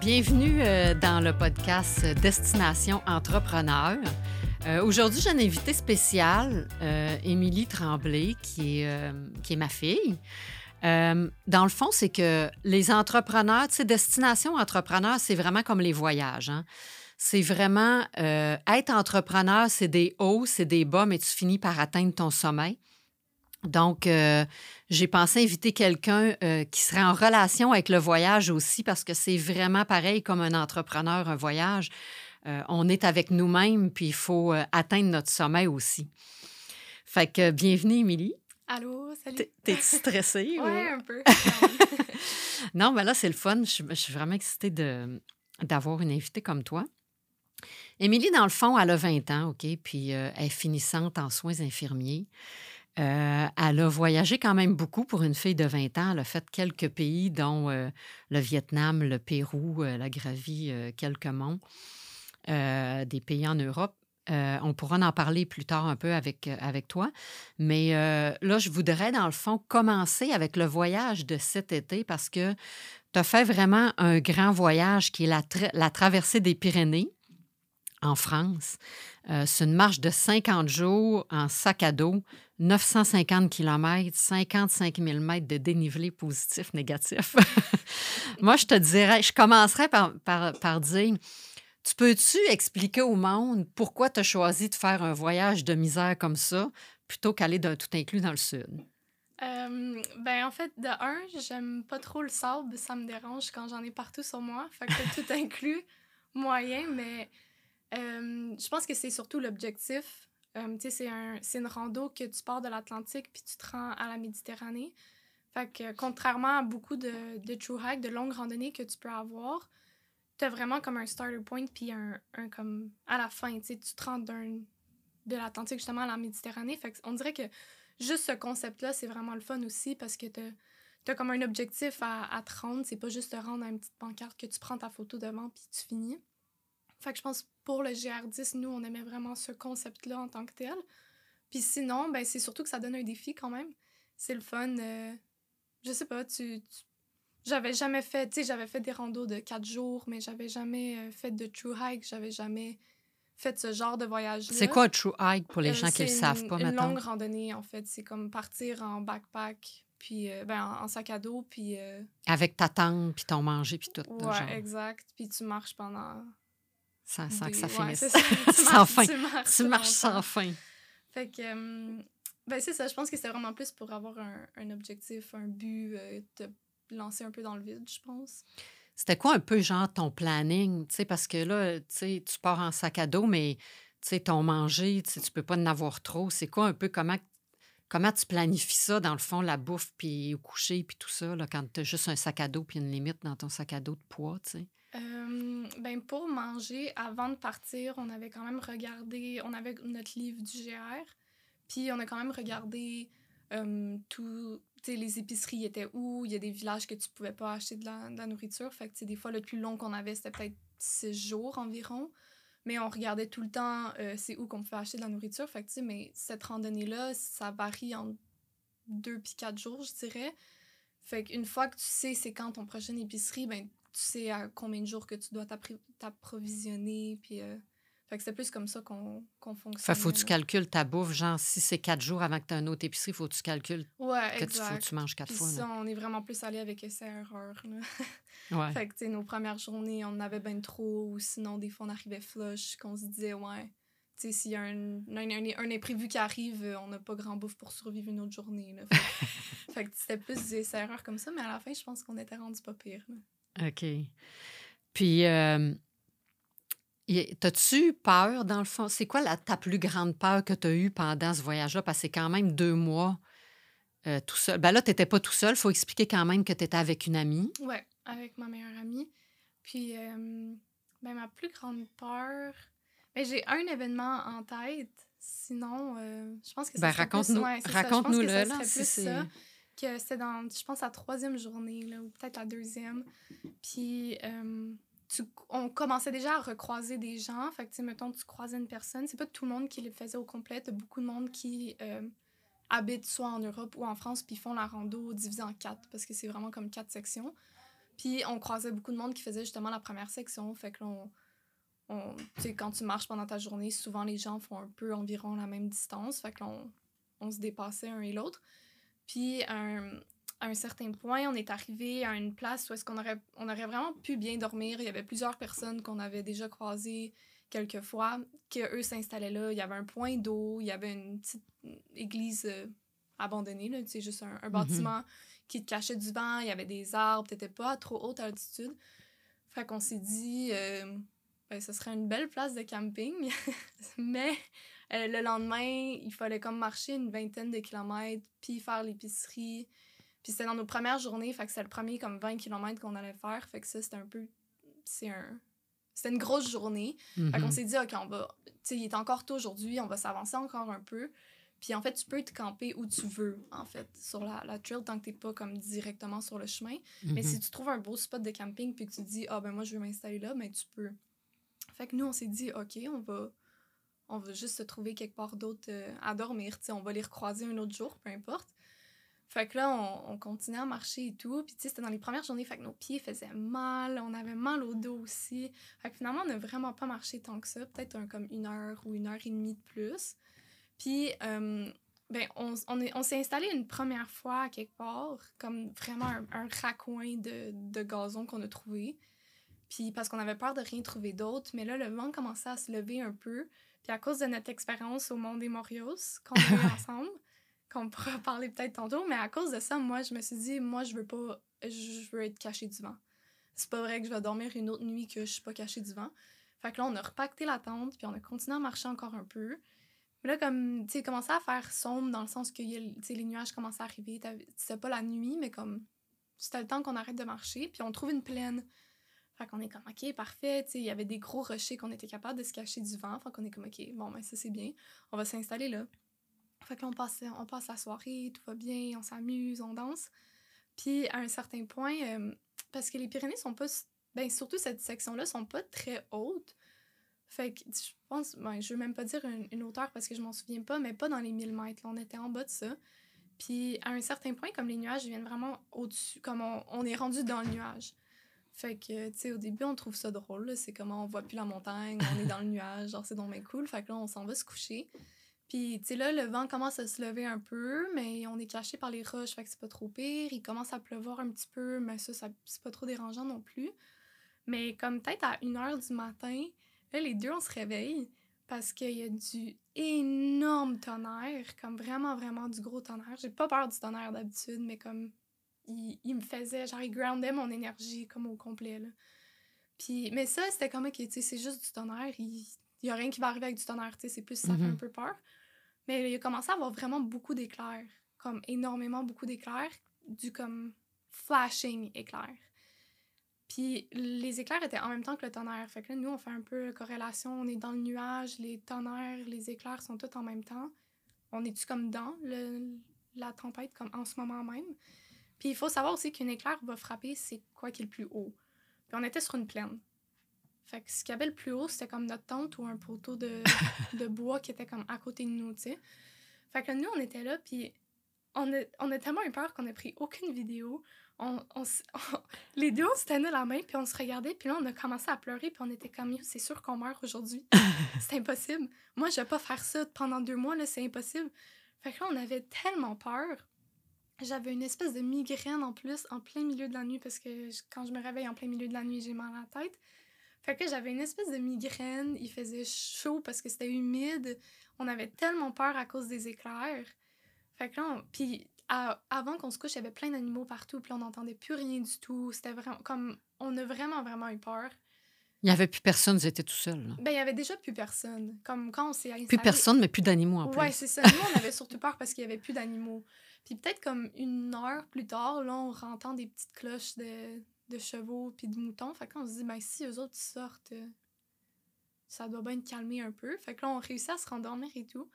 Bienvenue euh, dans le podcast Destination Entrepreneur. Euh, Aujourd'hui, j'ai une invitée spéciale, euh, Émilie Tremblay, qui est, qui est ma fille. Dans le fond, c'est que les entrepreneurs, tu sais, Destination Entrepreneur, c'est vraiment comme les voyages. hein. C'est vraiment être entrepreneur, c'est des hauts, c'est des bas, mais tu finis par atteindre ton sommet. Donc, euh, j'ai pensé inviter quelqu'un euh, qui serait en relation avec le voyage aussi, parce que c'est vraiment pareil comme un entrepreneur, un voyage. Euh, on est avec nous-mêmes, puis il faut euh, atteindre notre sommet aussi. Fait que bienvenue, Émilie. Allô, salut. T'es- T'es-tu stressée? ou- Ouais, un peu. Non, mais là, c'est le fun. Je, suis- je suis vraiment excitée de- d'avoir une invitée comme toi. Émilie, dans le fond, elle a 20 ans, OK? Puis euh, elle est finissante en soins infirmiers. Euh, elle a voyagé quand même beaucoup pour une fille de 20 ans. Elle a fait quelques pays, dont euh, le Vietnam, le Pérou. Elle a gravi euh, quelques monts, euh, des pays en Europe. Euh, on pourra en parler plus tard un peu avec, euh, avec toi. Mais euh, là, je voudrais, dans le fond, commencer avec le voyage de cet été parce que tu as fait vraiment un grand voyage qui est la traversée des Pyrénées en France. Euh, c'est une marche de 50 jours en sac à dos, 950 km, 55 000 mètres de dénivelé positif, négatif. Moi, je te dirais, je commencerais par, par, par dire, tu peux-tu expliquer au monde pourquoi tu as choisi de faire un voyage de misère comme ça plutôt qu'aller d'un tout inclus dans le sud? Euh, ben, en fait, de un, j'aime pas trop le sable. Ça me dérange quand j'en ai partout sur moi. Fait que tout inclus, moyen, mais euh, je pense que c'est surtout l'objectif. Euh, c'est un, une rando que tu pars de l'Atlantique puis tu te rends à la Méditerranée. Fait que contrairement à beaucoup de, true hike, de longues randonnées que tu peux avoir, tu as vraiment comme un starter point puis un, un comme à la fin, tu te rends de l'Atlantique justement à la Méditerranée. Fait que on dirait que juste ce concept-là, c'est vraiment le fun aussi parce que tu as comme un objectif à, à te rendre. C'est pas juste te rendre à une petite pancarte que tu prends ta photo devant puis tu finis. Fait que je pense pour le GR10, nous, on aimait vraiment ce concept-là en tant que tel. Puis sinon, ben, c'est surtout que ça donne un défi quand même. C'est le fun. euh, je sais pas, tu. tu- J'avais jamais fait, tu sais, j'avais fait des randos de quatre jours, mais j'avais jamais euh, fait de true hike, j'avais jamais fait ce genre de voyage-là. C'est quoi un true hike pour les Euh, gens qui ne le c'est savent une- pas une maintenant? longue randonnée, en fait. C'est comme partir en backpack, puis euh, ben, en, en sac à dos, puis... euh, Avec ta tente, puis ton manger, puis tout. ouais, genre, exact. Puis tu marches pendant... sans, sans que ça finisse. ça. Tu sans fin. Tu marches, Tu marches sans fin. Fait que... euh, ben, c'est ça. Je pense que c'était vraiment plus pour avoir un, un objectif, un but, euh, te lancer un peu dans le vide, je pense. C'était quoi un peu, genre, ton planning? Tu sais, parce que là, tu sais, tu pars en sac à dos, mais tu sais, ton manger, tu sais, tu peux pas en avoir trop. C'est quoi un peu, comment, comment tu planifies ça, dans le fond, la bouffe, puis au coucher, puis tout ça, là, quand tu as juste un sac à dos, puis une limite dans ton sac à dos de poids, tu sais? Euh, ben pour manger, avant de partir, on avait quand même regardé, on avait notre livre du GR, puis on a quand même regardé euh, tout, les épiceries étaient où, il y a des villages que tu pouvais pas acheter de la, nourriture, fait que des fois le plus long qu'on avait c'était peut-être six jours environ, mais on regardait tout le temps euh, c'est où qu'on pouvait acheter de la nourriture, fait que mais cette randonnée-là, ça varie entre deux puis quatre jours, je dirais. Fait qu'une fois que tu sais c'est quand ton prochaine épicerie, ben tu sais à combien de jours que tu dois t'approvisionner. Puis, euh, fait que c'est plus comme ça qu'on fonctionne. Fait faut que tu calcules ta bouffe, genre, si c'est quatre jours avant que tu aies une autre épicerie, faut que tu calcules Ouais, que tu, faut que tu manges quatre Puis fois. ça, là. on est vraiment plus allé avec essai-erreur. Ouais. Fait que, nos premières journées, on en avait ben trop, ou sinon, des fois, on arrivait flush, qu'on se disait, ouais, tu sais, s'il y a un, un, un- un imprévu qui arrive, euh, on n'a pas grand bouffe pour survivre une autre journée. Là. Fait, que- fait que c'était plus des essais-erreurs comme ça, mais à la fin, je pense qu'on était rendu pas pire. là. OK. Puis, euh, t'as-tu peur, dans le fond? C'est quoi la, ta plus grande peur que tu as eue pendant ce voyage-là? Parce que c'est quand même deux mois euh, tout seul. Ben là, tu n'étais pas tout seul. Il faut expliquer quand même que tu étais avec une amie. Ouais, avec ma meilleure amie. Puis, euh, ben, ma plus grande peur. Ben, j'ai un événement en tête. Sinon, euh, je pense que ça Ben, serait plus- raconte-nous- ouais, c'est ça. Je pense que raconte-nous-le, ça là, si plus c'est- ça, que c'était dans, je pense, la troisième journée, là, ou peut-être la deuxième. Puis, euh, tu- on commençait déjà à recroiser des gens. Fait que, tu mettons, tu croisais une personne. C'est pas tout le monde qui le faisait au complet. Beaucoup de monde qui euh, habitent soit en Europe ou en France, puis font la rando divisée en quatre, parce que c'est vraiment comme quatre sections. Puis on croisait beaucoup de monde qui faisait justement la première section. Fait que on, quand tu marches pendant ta journée, souvent les gens font un peu environ la même distance. Fait que là, on, on se dépassait un et l'autre. Puis à un, à un certain point, on est arrivé à une place où est-ce qu'on aurait, on aurait vraiment pu bien dormir. Il y avait plusieurs personnes qu'on avait déjà croisées quelques fois, que eux s'installaient là. Il y avait un point d'eau, il y avait une petite église euh, abandonnée, là, sais, juste un, un bâtiment qui te cachait du vent. Il y avait des arbres, t'étais pas à trop haute altitude. Fait qu'on s'est dit, euh, ben, ce serait une belle place de camping. Mais euh, le lendemain, il fallait comme marcher une vingtaine de kilomètres, puis faire l'épicerie. Puis c'était dans nos premières journées, fait que c'était le premier comme 20 kilomètres qu'on allait faire. Fait que ça, c'était un peu... C'est un... C'était une grosse journée. Fait qu'on Mhm. s'est dit, OK, on va... Tu sais, il est encore tôt aujourd'hui, on va s'avancer encore un peu. Puis en fait, tu peux te camper où tu veux, en fait, sur la, la trail, tant que t'es pas comme directement sur le chemin. Mais Mhm. si tu trouves un beau spot de camping puis que tu dis, ah ben moi je veux m'installer là, ben tu peux. Fait que nous, on s'est dit, OK, on va, on va juste se trouver quelque part d'autre euh, à dormir. on va les recroiser un autre jour, peu importe. Fait que là, on, on continuait à marcher et tout. Puis tu sais, c'était dans les premières journées, fait que nos pieds faisaient mal, on avait mal au dos aussi. Fait que finalement, on n'a vraiment pas marché tant que ça, peut-être un, comme une heure ou une heure et demie de plus. Puis, euh, ben, on, on, est- on s'est installé une première fois à quelque part, comme vraiment un, un de, de gazon qu'on a trouvé. Puis parce qu'on avait peur de rien trouver d'autre, mais là, le vent commençait à se lever un peu. Puis à cause de notre expérience au Mont des Morios qu'on a eu ensemble, qu'on pourra parler peut-être tantôt, mais à cause de ça, moi, je me suis dit, moi, je veux pas, je veux être cachée du vent. C'est pas vrai que je vais dormir une autre nuit que je suis pas cachée du vent. Fait que là, on a repacté la tente, puis on a continué à marcher encore un peu. Mais là, comme, tu sais, commençait à faire sombre dans le sens que les nuages commençaient à arriver. C'était pas la nuit, mais comme, c'était le temps qu'on arrête de marcher, puis on trouve une plaine. Fait qu'on est comme, OK, parfait. Il y avait des gros rochers qu'on était capable de se cacher du vent. Fait qu'on est comme, OK, bon, ben ça, c'est bien. On va s'installer là. Fait que là, on passe, la soirée, tout va bien, on s'amuse, on danse. Puis à un certain point, euh, parce que les Pyrénées sont pas, ben surtout cette section-là, sont pas très hautes. Fait que je pense, ben, je veux même pas dire une, hauteur parce que je m'en souviens pas, mais pas dans les 1000 mètres. on était en bas de ça. Puis à un certain point, comme les nuages viennent vraiment au-dessus, comme on est rendu dans le nuage. Fait que, tu sais, au début, on trouve ça drôle. C'est comme on voit plus la montagne, on est dans le nuage, genre c'est donc bien cool. Fait que là, on s'en va se coucher. Puis, tu sais, là, le vent commence à se lever un peu, mais on est caché par les roches, fait que c'est pas trop pire. Il commence à pleuvoir un petit peu, mais ça, ça c'est pas trop dérangeant non plus. Mais comme peut-être à 1h du matin, là, les deux, on se réveille parce qu'il y a du énorme tonnerre, comme vraiment, vraiment du gros tonnerre. J'ai pas peur du tonnerre d'habitude, mais comme il, il me faisait, genre, il groundait mon énergie comme au complet, là. Puis, mais ça, c'était comme, ok, tu sais, c'est juste du tonnerre, il, il y a rien qui va arriver avec du tonnerre, tu sais, c'est plus, ça fait Mhm. un peu peur. Mais il a commencé à avoir vraiment beaucoup d'éclairs, comme énormément beaucoup d'éclairs, du comme flashing éclairs. Puis les éclairs étaient en même temps que le tonnerre. Fait que là, nous, on fait un peu corrélation. On est dans le nuage, les tonnerres, les éclairs sont tous en même temps. On est-tu comme dans le, la tempête, comme en ce moment même? Puis il faut savoir aussi qu'une éclair va frapper, c'est quoi qui est le plus haut. Puis on était sur une plaine. Fait que ce qu'il y avait le plus haut, c'était comme notre tente ou un poteau de, de bois qui était comme à côté de nous, tu sais. Fait que nous, on était là, puis on a, on a tellement eu peur qu'on a pris aucune vidéo. On, on les deux, on se tenait la main, puis on se regardait, puis là, on a commencé à pleurer, puis on était comme, c'est sûr qu'on meurt aujourd'hui. c'est impossible. Moi, je vais pas faire ça pendant deux mois, là, c'est impossible. Fait que là, on avait tellement peur. J'avais une espèce de migraine en plus, en plein milieu de la nuit, parce que je- quand je me réveille en plein milieu de la nuit, j'ai mal à la tête. Fait que j'avais une espèce de migraine, il faisait chaud parce que c'était humide. On avait tellement peur à cause des éclairs. Fait que là, on- puis à- avant qu'on se couche, il y avait plein d'animaux partout, puis on n'entendait plus rien du tout. C'était vraiment comme on a vraiment vraiment eu peur. Il n'y avait plus personne, vous étiez tout seul. là. Ben il y avait déjà plus personne. Comme quand on s'est installé. Plus personne, mais plus d'animaux en Ouais, plus. c'est ça. Nous, on avait surtout peur parce qu'il y avait plus d'animaux. Puis peut-être comme une heure plus tard, là, on entend des petites cloches de, de chevaux puis de moutons. Fait qu'on se dit, ben si eux autres sortent, euh, ça doit bien calmer un peu. Fait que là, on réussit à se rendormir et tout.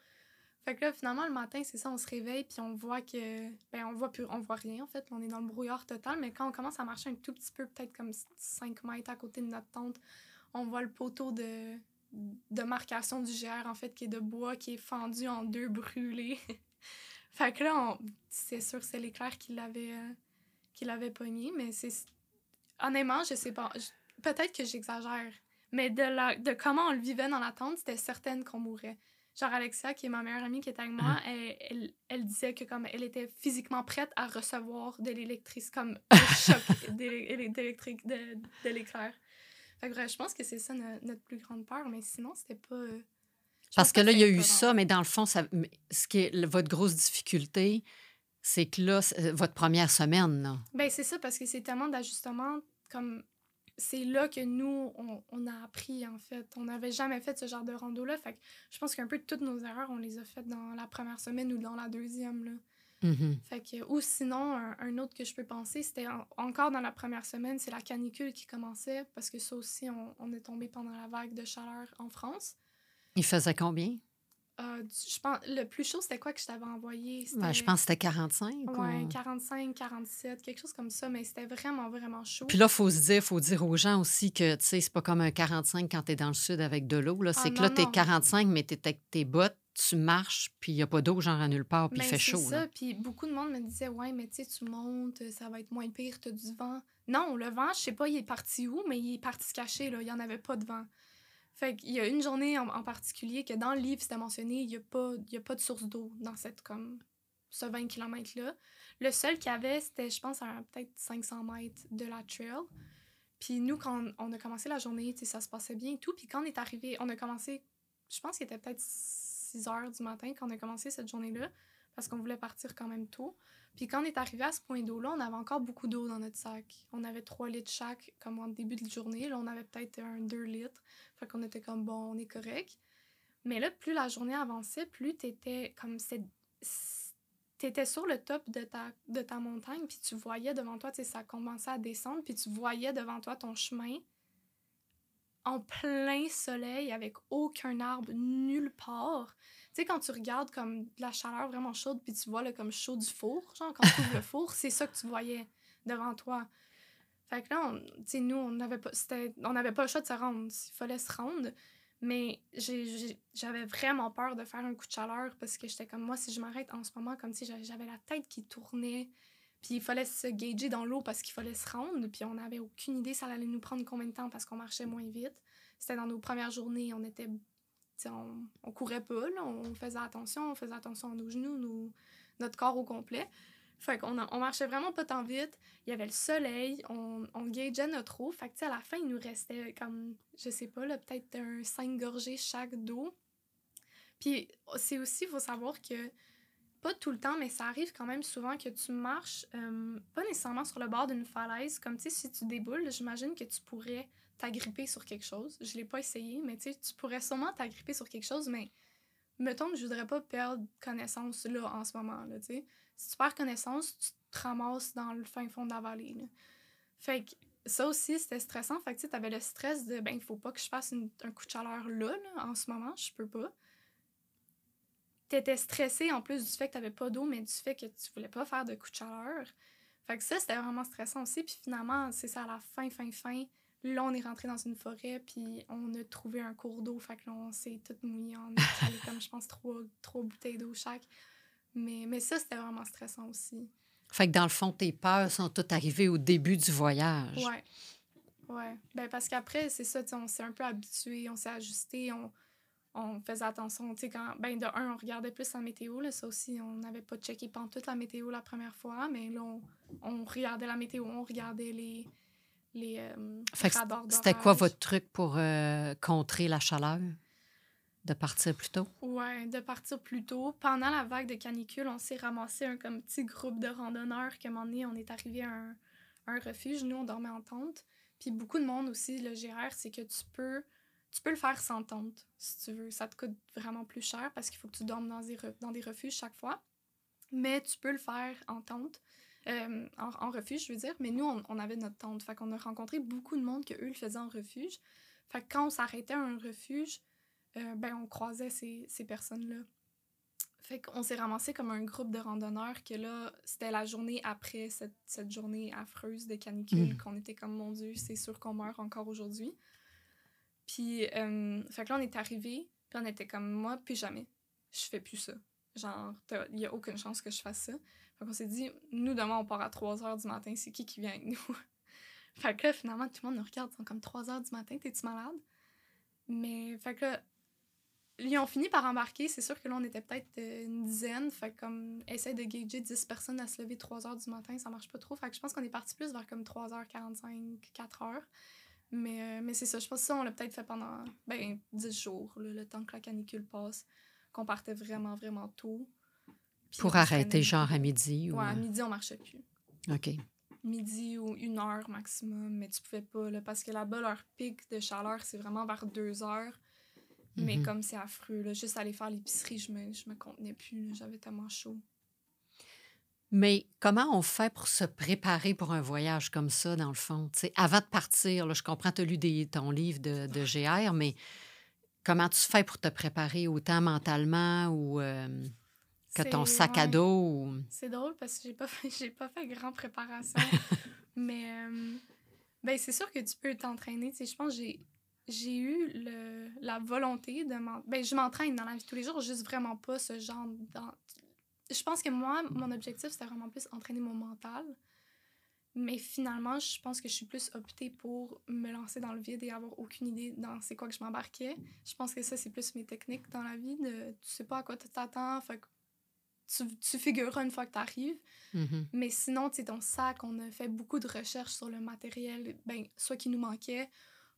Fait que là, finalement, le matin, c'est ça, on se réveille puis on voit que... Ben, on voit plus... On voit rien, en fait. On est dans le brouillard total. Mais quand on commence à marcher un tout petit peu, peut-être comme 5 mètres à côté de notre tente, on voit le poteau de, de marcation du GR, en fait, qui est de bois, qui est fendu en deux, brûlé. fait que là, on- c'est sûr que c'est l'éclair qui l'avait euh, qui l'avait pogné, mais c'est honnêtement, je sais pas. Je- Peut-être que j'exagère. Mais de, la, de comment on le vivait dans la tente, c'était certaine qu'on mourrait. Genre Alexia, qui est ma meilleure amie qui est avec moi, elle, elle, elle disait que comme elle était physiquement prête à recevoir de l'électrice, comme un choc d'électrique, de, de l'éclair. Fait que bref, je pense que c'est ça no- notre plus grande peur, mais sinon, c'était pas... euh, Parce que là, il y a eu ça, mais dans le fond, ça, ce qui est votre grosse difficulté, c'est que là, votre première semaine, là. Ben, c'est ça, parce que c'est tellement d'ajustements, comme... C'est là que nous, on, on a appris, en fait. On n'avait jamais fait ce genre de rando-là. Fait que je pense qu'un peu toutes nos erreurs, on les a faites dans la première semaine ou dans la deuxième, là. Mhm. Fait que, ou sinon, un, un autre que je peux penser, c'était en- encore dans la première semaine, c'est la canicule qui commençait, parce que ça aussi, on, on est tombé pendant la vague de chaleur en France. Il faisait combien? Euh, je pense, le plus chaud, c'était quoi que je t'avais envoyé? Ben, je pense que c'était 45. Ouais, ou- 45, 47, quelque chose comme ça, mais c'était vraiment, vraiment chaud. Puis là, il faut se dire, faut dire aux gens aussi que, tu sais, c'est pas comme un 45 quand tu es dans le sud avec de l'eau. là. C'est Ah, que là, tu es non. 45, mais tu es avec tes bottes, tu marches, puis il n'y a pas d'eau, genre à nulle part, puis il Ben, fait c'est chaud. là. ça. Puis beaucoup de monde me disait, ouais, mais tu sais, tu montes, ça va être moins pire, t'as du vent. Non, le vent, je sais pas, il est parti où, mais il est parti se cacher, là. Il y en avait pas de vent. Fait y a une journée en, particulier que dans le livre, c'était mentionné, il y a pas, de source d'eau dans cette, comme, ce 20 km-là. Le seul qu'il y avait, c'était, je pense, à peut-être 500 mètres de la trail. Puis nous, quand on, a commencé la journée, ça se passait bien et tout. Puis quand on est arrivé, on a commencé, je pense qu'il était peut-être 6 heures du matin quand on a commencé cette journée-là, parce qu'on voulait partir quand même tôt. Puis quand on est arrivé à ce point d'eau-là, on avait encore beaucoup d'eau dans notre sac. On avait 3 litres chaque, comme en début de journée. Là, on avait peut-être un 2 litres. Fait qu'on était comme, bon, on est correct. Mais là, plus la journée avançait, plus t'étais comme... T'étais sur le top de ta, de ta montagne, puis tu voyais devant toi, ça commençait à descendre, puis tu voyais devant toi ton chemin en plein soleil, avec aucun arbre nulle part. Tu sais, quand tu regardes comme de la chaleur vraiment chaude, puis tu vois le comme chaud du four, genre quand tu ouvres le four, c'est ça que tu voyais devant toi. Fait que là, tu sais, nous, on n'avait pas, on n'avait pas le choix de se rendre. Il fallait se rendre. Mais j'avais vraiment peur de faire un coup de chaleur parce que j'étais comme moi, si je m'arrête en ce moment, comme si j'avais la tête qui tournait. Puis il fallait se gager dans l'eau parce qu'il fallait se rendre. Puis on n'avait aucune idée ça allait nous prendre combien de temps parce qu'on marchait moins vite. C'était dans nos premières journées, on était. On, on courait pas, là, on faisait attention, on faisait attention à nos genoux, nos- notre corps au complet. Fait qu'on on marchait vraiment pas tant vite. Il y avait le soleil, on, on gageait notre eau. Fait que, à la fin, il nous restait comme, je sais pas, là, peut-être un 5 gorgées chaque d'eau. Puis c'est aussi, il faut savoir que, pas tout le temps, mais ça arrive quand même souvent que tu marches, euh, pas nécessairement sur le bord d'une falaise. Comme, tu sais, si tu déboules, j'imagine que tu pourrais t'agripper sur quelque chose. Je l'ai pas essayé, mais tu tu pourrais sûrement t'agripper sur quelque chose, mais mettons que je voudrais pas perdre connaissance là en ce moment, là. Si tu perds connaissance, tu te ramasses dans le fin fond de la vallée. Fait que ça aussi, c'était stressant. Fait que tu sais, t'avais le stress de, ben, il faut pas que je fasse un coup de chaleur là, là, en ce moment, je peux pas. T'étais stressé en plus du fait que t'avais pas d'eau, mais du fait que tu voulais pas faire de coup de chaleur. Fait que ça, c'était vraiment stressant aussi. Puis finalement, c'est ça, à la fin, fin, fin, là, on est rentré dans une forêt, puis on a trouvé un cours d'eau. Fait que là, on s'est tout mouillé. On a comme, je pense, trois, trois bouteilles d'eau chaque. Mais, mais ça, c'était vraiment stressant aussi. Fait que dans le fond, tes peurs sont toutes arrivées au début du voyage. Ouais. Ouais. Ben, parce qu'après, c'est ça, tu sais, on s'est un peu habitué, on s'est ajusté, on, on faisait attention. Tu sais, quand, ben, de un, on regardait plus la météo, là, ça aussi, on n'avait pas checké toute la météo la première fois, mais là, on, on regardait la météo, on regardait les, les euh, C'était quoi votre truc pour euh, contrer la chaleur? De partir plus tôt? Ouais, de partir plus tôt. Pendant la vague de canicule, on s'est ramassé un comme petit groupe de randonneurs que un moment donné, on est arrivé à un, un refuge. Nous, on dormait en tente. Puis beaucoup de monde aussi, le GR, c'est que tu peux, tu peux le faire sans tente, si tu veux. Ça te coûte vraiment plus cher parce qu'il faut que tu dormes dans des, dans des refuges chaque fois. Mais tu peux le faire en tente. euh, en, en refuge, je veux dire. Mais nous, on, on avait notre tente. Fait qu'on a rencontré beaucoup de monde que eux le faisaient en refuge. Fait que quand on s'arrêtait à un refuge, euh, ben, on croisait ces, ces personnes-là. Fait qu'on s'est ramassé comme un groupe de randonneurs que là, c'était la journée après cette, cette journée affreuse de canicule Mm. qu'on était comme, mon Dieu, c'est sûr qu'on meurt encore aujourd'hui. Puis, euh, fait que là, on est arrivé, puis on était comme, moi, plus jamais. Je fais plus ça. Genre, il y a aucune chance que je fasse ça. Fait qu'on s'est dit, nous, demain, on part à 3 h du matin, c'est qui qui vient avec nous? Fait que là, finalement, tout le monde nous regarde, ils sont comme 3 heures du matin, t'es-tu malade? Mais, fait que ils ont fini par embarquer. C'est sûr que là, on était peut-être euh, une dizaine. Fait comme, essayer de gager 10 personnes à se lever 3 heures du matin, ça marche pas trop. Fait que je pense qu'on est parti plus vers comme 3h45, 4h. Mais, euh, mais c'est ça, je pense que ça, on l'a peut-être fait pendant ben, 10 jours, le temps que la canicule passe, qu'on partait vraiment, vraiment tôt. Pour arrêter, genre à midi? Ouais, à euh? midi, on marchait plus. OK. Midi ou une heure maximum, mais tu pouvais pas, là, parce que là-bas, leur pic de chaleur, c'est vraiment vers 2 heures. Mais mhm. comme c'est affreux, là, juste aller faire l'épicerie, je me, je me contenais plus. J'avais tellement chaud. Mais comment on fait pour se préparer pour un voyage comme ça, dans le fond? avant de partir, là, je comprends, tu as lu des, ton livre de, de, GR, mais comment tu fais pour te préparer autant mentalement ou euh, que ton sac à dos? C'est drôle parce que j'ai pas fait, pas fait grand préparation. mais euh, ben, c'est sûr que tu peux t'entraîner. Je pense que j'ai j'ai eu le, la volonté de m'entraîner. Ben, je m'entraîne dans la vie de tous les jours, juste vraiment pas ce genre. Je pense que moi, mon objectif, c'était vraiment plus entraîner mon mental. Mais finalement, je pense que je suis plus optée pour me lancer dans le vide et avoir aucune idée dans c'est quoi que je m'embarquais. Je pense que ça, c'est plus mes techniques dans la vie. De, tu sais pas à quoi tu t'attends, fait tu, tu figureras une fois que tu arrives. Mm-hmm. Mais sinon, tu sais, ton sac, on a fait beaucoup de recherches sur le matériel, ben, soit qui nous manquait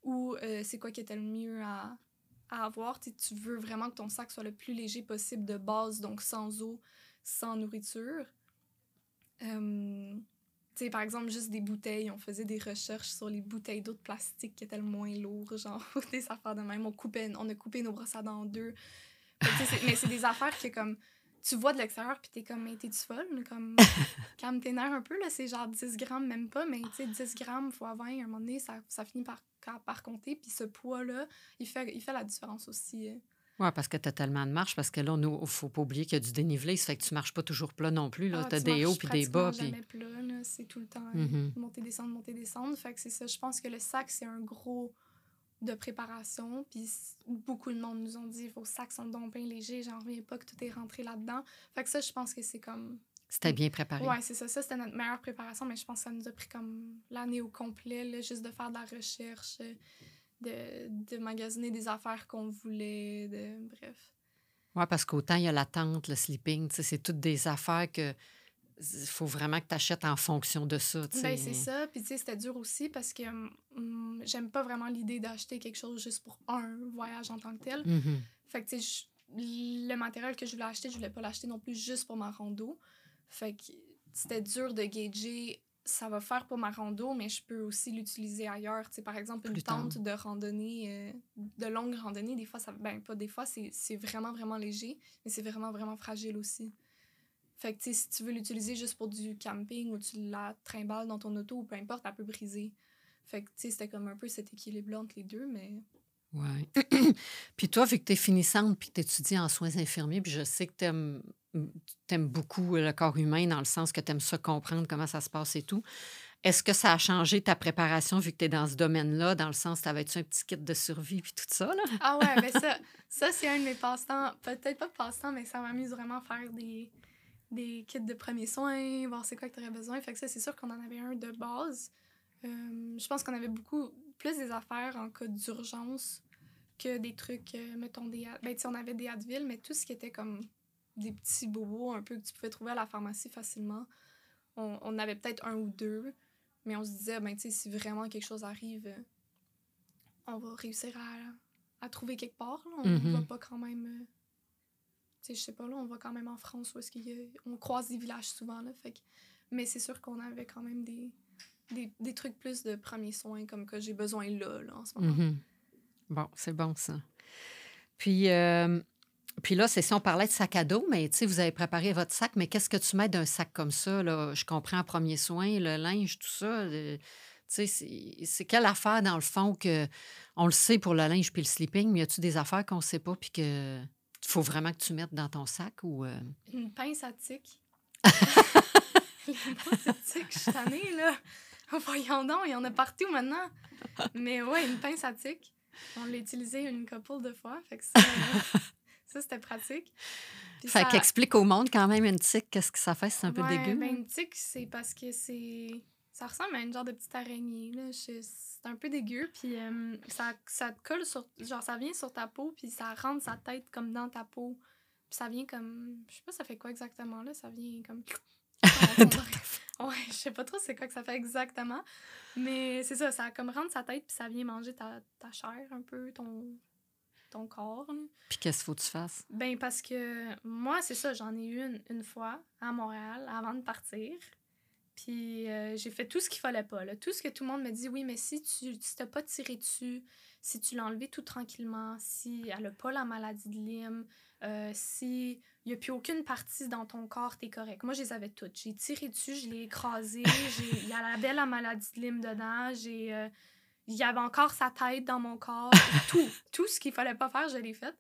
ou euh, c'est quoi qui était le mieux à, à avoir. tu veux vraiment que ton sac soit le plus léger possible de base, donc sans eau, sans nourriture. Euh, par exemple, juste des bouteilles. On faisait des recherches sur les bouteilles d'eau de plastique qui étaient le moins lourdes, genre des affaires de même. On, coupait, on a coupé nos brosses à dents en deux. mais c'est des affaires que, comme, tu vois de l'extérieur, puis t'es comme, mais t'es-tu folle? Comme, calme tes nerfs un peu, là. C'est genre 10 grammes, même pas, mais tu sais, 10 grammes fois 20, à un moment donné, ça, ça finit par par compter. Puis ce poids-là, il fait, il fait la différence aussi. Euh. Oui, parce que tu as tellement de marche, parce que là, il ne faut pas oublier qu'il y a du dénivelé, ça fait que tu ne marches pas toujours plat non plus. Tu as ah, des hauts puis des bas. Puis... jamais plat, c'est tout le temps euh, mm-hmm. monter, descendre, monter, descendre. Fait que c'est ça. Je pense que le sac, c'est un gros de préparation. Puis beaucoup de monde nous ont dit vos sacs sont donc bien légers, j'en reviens pas que tout est rentré là-dedans. Fait que ça, je pense que c'est comme c'était bien préparé. Oui, c'est ça. Ça, c'était notre meilleure préparation, mais je pense que ça nous a pris comme l'année au complet, là, juste de faire de la recherche, de, de magasiner des affaires qu'on voulait, de bref. Oui, parce qu'autant il y a la tente, le sleeping, c'est toutes des affaires que faut vraiment que tu achètes en fonction de ça. Ben, c'est ça. Puis, tu sais, c'était dur aussi parce que hum, j'aime pas vraiment l'idée d'acheter quelque chose juste pour un voyage en tant que tel. Mm-hmm. Fait que, tu sais, le matériel que je voulais acheter, je voulais pas l'acheter non plus juste pour ma rando. Fait que c'était dur de gager ça va faire pour ma rando, mais je peux aussi l'utiliser ailleurs. par exemple, une tente de randonnée, euh, de longue randonnée, des fois, ça, ben pas des fois, c'est vraiment, vraiment léger, mais c'est vraiment, vraiment fragile aussi. Fait que, si tu veux l'utiliser juste pour du camping ou tu la trimbales dans ton auto ou peu importe, elle peut briser. Fait que, c'était comme un peu cet équilibre entre les deux, mais oui. puis toi, vu que tu es finissante puis que tu étudies en soins infirmiers, puis je sais que tu aimes, aimes, beaucoup le corps humain dans le sens que tu aimes ça comprendre comment ça se passe et tout. Est-ce que ça a changé ta préparation vu que tu es dans ce domaine-là, dans le sens, t'avais-tu un petit kit de survie puis tout ça? Là? Ah ouais, mais ça, ça c'est un de mes passe-temps. Peut-être pas passe-temps, mais ça m'amuse vraiment faire des, des kits de premiers soins, voir c'est quoi que tu aurais besoin. Fait que ça, c'est sûr qu'on en avait un de base. Euh, je pense qu'on avait beaucoup plus des affaires en cas d'urgence que des trucs, euh, mettons, des. Ben, on avait des Advil, mais tout ce qui était comme des petits bobos un peu que tu pouvais trouver à la pharmacie facilement, on, on avait peut-être un ou deux, mais on se disait, ben, si vraiment quelque chose arrive, on va réussir à, à trouver quelque part. On mm-hmm. va pas quand même. Euh, tu sais, je sais pas, là, on va quand même en France où est-ce qu'on croise des villages souvent, là. Fait mais c'est sûr qu'on avait quand même des, des, des, trucs plus de premiers soins, comme que j'ai besoin là, là, en ce moment. Mm-hmm. Bon, c'est bon ça. Puis, euh, puis là, c'est si on parlait de sac à dos, mais tu sais, vous avez préparé votre sac, mais qu'est-ce que tu mets d'un sac comme ça? Là? Je comprends premier soin, le linge, tout ça. Euh, tu sais, c'est quelle affaire, dans le fond, que on le sait pour le linge puis le sleeping, mais y a-tu des affaires qu'on sait pas puis que faut vraiment que tu mettes dans ton sac ou... Euh? Une pince à tic. Une pince à tic, je suis tannée, là. Voyons donc, il y en a partout maintenant. Mais ouais, une pince à tic. On l'a utilisé une couple de fois. Fait que ça, ça c'était pratique. Puis fait qu'explique au monde quand même une tique, qu'est-ce que ça fait, c'est un peu dégueu. Ben, une tique, c'est parce que c'est Ça ressemble à une genre de petite araignée. Là. C'est un peu dégueu. Puis euh, ça, ça te colle sur. Genre, ça vient sur ta peau, puis ça rentre sa tête comme dans ta peau. Puis ça vient comme. Je sais pas, ça fait quoi exactement là. Ça vient comme. ouais, je sais pas trop c'est quoi que ça fait exactement. Mais c'est ça, ça comme rentre sa tête, puis ça vient manger ta, ta chair un peu, ton, ton corps. Puis qu'est-ce qu'il faut que tu fasses? Ben, parce que moi, c'est ça, j'en ai eu une, une fois à Montréal avant de partir. Puis euh, j'ai fait tout ce qu'il fallait pas. Là. Tout ce que tout le monde me dit, oui, mais si tu si t'as pas tiré dessus, si tu l'as enlevé tout tranquillement, si elle a pas la maladie de Lyme, euh, si il n'y a plus aucune partie dans ton corps, t'es correct. Moi, je les avais toutes. J'ai tiré dessus, je l'ai écrasé, il y avait la maladie de Lyme dedans, j'ai... Euh, il y avait encore sa tête dans mon corps. tout, tout ce qu'il fallait pas faire, je l'ai fait.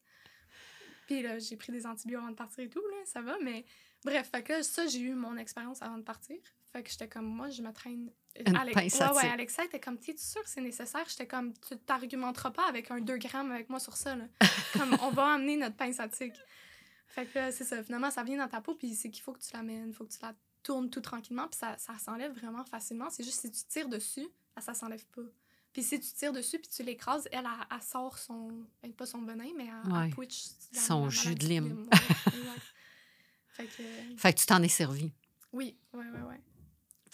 Puis là, j'ai pris des antibiotiques avant de partir et tout, là, ça va, mais bref, fait que ça, j'ai eu mon expérience avant de partir. Fait que j'étais comme, moi, je me traîne. Pince à ouais, ouais, Alexa était comme, t'es sûr que c'est nécessaire? J'étais comme, tu t'argumenteras pas avec un 2 grammes avec moi sur ça, là. comme, on va amener notre pince à tic. Fait que c'est ça, finalement, ça vient dans ta peau, puis c'est qu'il faut que tu l'amènes, il faut que tu la tournes tout tranquillement, puis ça, ça s'enlève vraiment facilement. C'est juste si tu tires dessus, ça, ça s'enlève pas. Puis si tu tires dessus puis tu l'écrases, elle, elle, sort son. Ben, pas son venin, mais elle, Ouais. elle twitch. la- Son la jus de lime. Ouais, fait que. Fait que tu t'en es servi. Oui, ouais, ouais, ouais.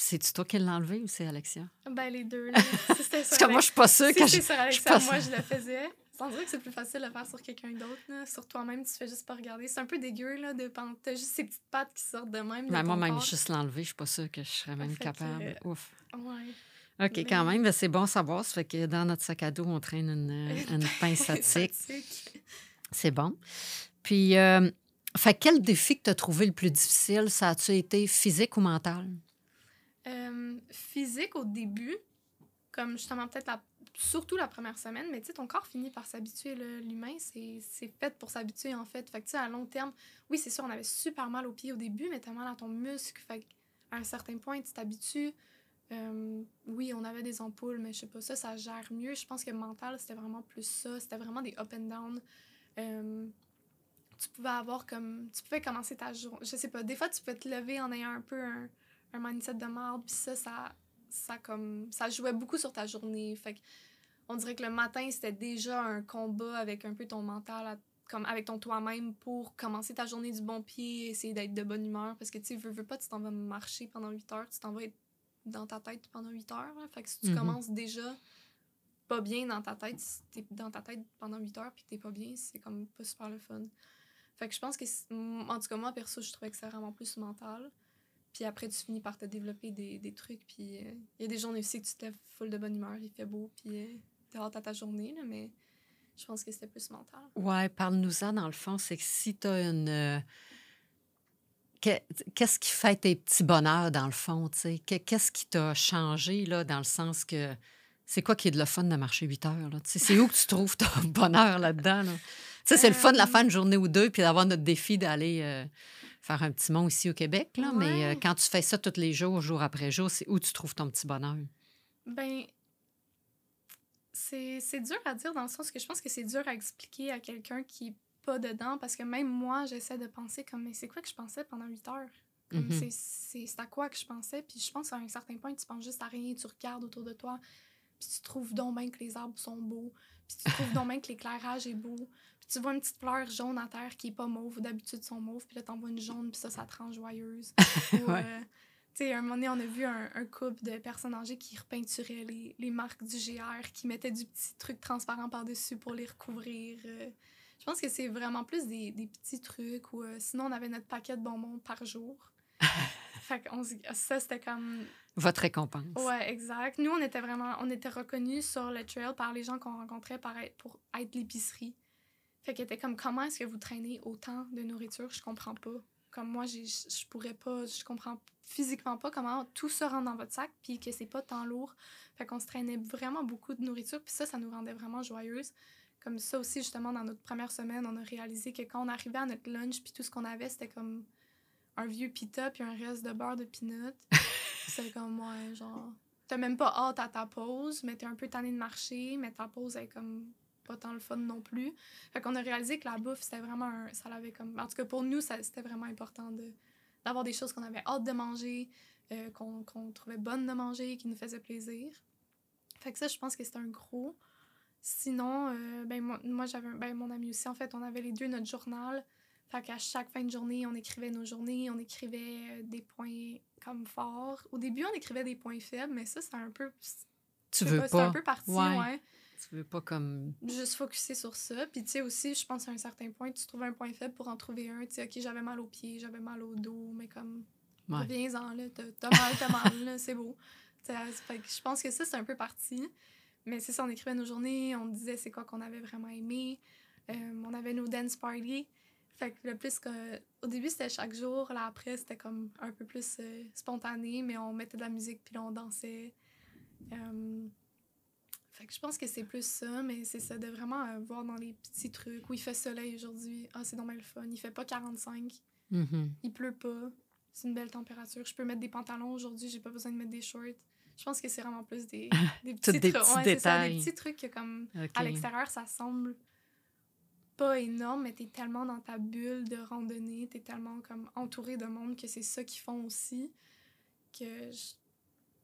C'est-tu toi qui l'as enlevé ou c'est Alexia? Ben, les deux, là. Si c'était Parce que moi, je suis pas sûre si que je... sur pense- moi, je le faisais. Sans dire que c'est plus facile de le faire sur quelqu'un d'autre. Sur toi-même, tu fais juste pas regarder. C'est un peu dégueu, là, de pen- T'as juste ces petites pattes qui sortent de même. de Ben, moi, même juste l'enlever, je suis pas sûre que je serais même Fait capable. euh, Ouf. Ouais. OK, mais- quand même, ben, c'est bon à savoir. Ça fait que dans notre sac à dos, on traîne une, une pince à tic. C'est bon. Puis, euh, fait quel défi que tu as trouvé le plus difficile? Ça a-tu été physique ou mental? Euh, physique au début, comme justement peut-être surtout la première semaine, mais tu sais, ton corps finit par s'habituer. L'humain, c'est fait pour s'habituer en fait. Fait que tu sais, à long terme, oui, c'est sûr, on avait super mal aux pieds au début, mais t'as mal à ton muscle. Fait qu'à un certain point, tu t'habitues. Euh, oui, on avait des ampoules, mais je sais pas, ça, ça gère mieux. Je pense que mental, c'était vraiment plus ça. C'était vraiment des up and down. Euh, tu pouvais avoir comme. Tu pouvais commencer ta journée. Je sais pas, des fois, tu peux te lever en ayant un peu un, un mindset de merde, puis ça, ça, ça, comme, ça jouait beaucoup sur ta journée. Fait on dirait que le matin, c'était déjà un combat avec un peu ton mental, à- comme avec ton toi-même pour commencer ta journée du bon pied, essayer d'être de bonne humeur. Parce que tu veux, veux pas, tu t'en vas marcher pendant 8 heures, tu t'en vas être dans ta tête pendant 8 heures. là. Fait que si tu Mhm. commences déjà pas bien dans ta tête, si t'es dans ta tête pendant 8 heures puis t'es pas bien, c'est comme pas super le fun. Fait que je pense que, en tout cas, moi, perso, je trouvais que c'est vraiment plus mental. Puis après, tu finis par te développer des, des trucs. Puis il y a des journées aussi que tu te full de bonne humeur, il fait beau, puis euh, t'es hâte à ta journée, là, mais je pense que c'était plus mental. Ouais, parle-nous-en dans le fond. C'est que si tu as une. euh, que- Qu'est-ce qui fait tes petits bonheurs dans le fond? Qu'est-ce qui t'a changé là, dans le sens que. C'est quoi qui est de le fun de marcher 8 heures? C'est où que tu trouves ton bonheur là-dedans? Là? Sais, C'est le fun de la Euh, faire une journée ou deux puis d'avoir notre défi d'aller euh, faire un petit mont ici au Québec. Là. Mais euh, quand tu fais ça tous les jours, jour après jour, c'est où tu trouves ton petit bonheur? Ben, c'est c'est dur à dire dans le sens que je pense que c'est dur à expliquer à quelqu'un qui est pas dedans parce que même moi, j'essaie de penser comme, mais c'est quoi que je pensais pendant 8 heures? Mhm. c'est c'est à quoi que je pensais? Puis je pense qu'à un certain point, tu penses juste à rien, tu regardes autour de toi, puis tu trouves donc bien que les arbres sont beaux, puis tu trouves donc bien que l'éclairage est beau, puis tu vois une petite fleur jaune à terre qui est pas mauve, d'habitude sont mauves, puis là t'en vois une jaune, puis ça, ça te rend joyeuse. Ou, Ouais. euh, tu sais, un moment donné, on a vu un, un couple de personnes âgées qui repeinturaient les, les marques du GR, qui mettaient du petit truc transparent par-dessus pour les recouvrir. euh. je pense que c'est vraiment plus des, des petits trucs ou euh, sinon on avait notre paquet de bonbons par jour. fait qu'on se- ça, c'était comme. Votre récompense. Ouais, exact. Nous, on était vraiment. On était reconnus sur le trail par les gens qu'on rencontrait par être- pour être l'épicerie. Fait qu'elle était comme, comment est-ce que vous traînez autant de nourriture? Je comprends pas. Comme moi, je je pourrais pas, je comprends physiquement pas comment tout se rentre dans votre sac puis que c'est pas tant lourd. Fait qu'on se traînait vraiment beaucoup de nourriture puis ça, ça nous rendait vraiment joyeuses. Comme ça aussi, justement, dans notre première semaine, on a réalisé que quand on arrivait à notre lunch puis tout ce qu'on avait, c'était comme un vieux pita puis un reste de beurre de peanut. c'est comme, ouais, genre... T'as même pas hâte à ta pause, mais t'es un peu tanné de marcher, mais ta pause est comme pas tant le fun non plus. Fait qu'on a réalisé que la bouffe, c'était vraiment un... Ça l'avait comme... En tout cas, pour nous, c'était vraiment important de d'avoir des choses qu'on avait hâte de manger, euh, qu'on trouvait bonne de manger, qui nous faisait plaisir. Fait que ça, je pense que c'était un gros. Sinon, euh, ben, moi, moi j'avais ben, mon ami aussi, en fait, on avait les deux notre journal. Fait qu'à chaque fin de journée, on écrivait nos journées, on écrivait euh, des points comme forts. Au début, on écrivait des points faibles, mais ça, c'est un peu. Tu veux pas. un peu parti, ouais. Tu veux pas comme. Juste focuser sur ça. Puis, tu sais, aussi, je pense à un certain point, tu trouves un point faible pour en trouver un. Tu sais, OK, j'avais mal aux pieds, j'avais mal au dos, mais comme. Reviens-en, là. T'as mal, t'as mal, là, c'est beau. Fait que je pense que ça, c'est un peu parti. Mais c'est ça, on écrivait nos journées, on disait c'est quoi qu'on avait vraiment aimé. Euh, on avait nos dance parties. Fait que le plus que. Au début, c'était chaque jour. Là, après, c'était comme un peu plus euh, spontané, mais on mettait de la musique puis là, on dansait. Euh, fait que je pense que c'est plus ça, mais c'est ça, de vraiment voir dans les petits trucs où il fait soleil aujourd'hui. Ah, c'est normal le fun. Il fait pas 45. Mm-hmm. Il pleut pas. C'est une belle température. Je peux mettre des pantalons aujourd'hui, j'ai pas besoin de mettre des shorts. Je pense que c'est vraiment plus des, des petits, des petits détails. des petits trucs que, comme, à l'extérieur, ça semble pas énorme, mais t'es tellement dans ta bulle de randonnée, t'es tellement comme entouré de monde que c'est ça qu'ils font aussi, que je,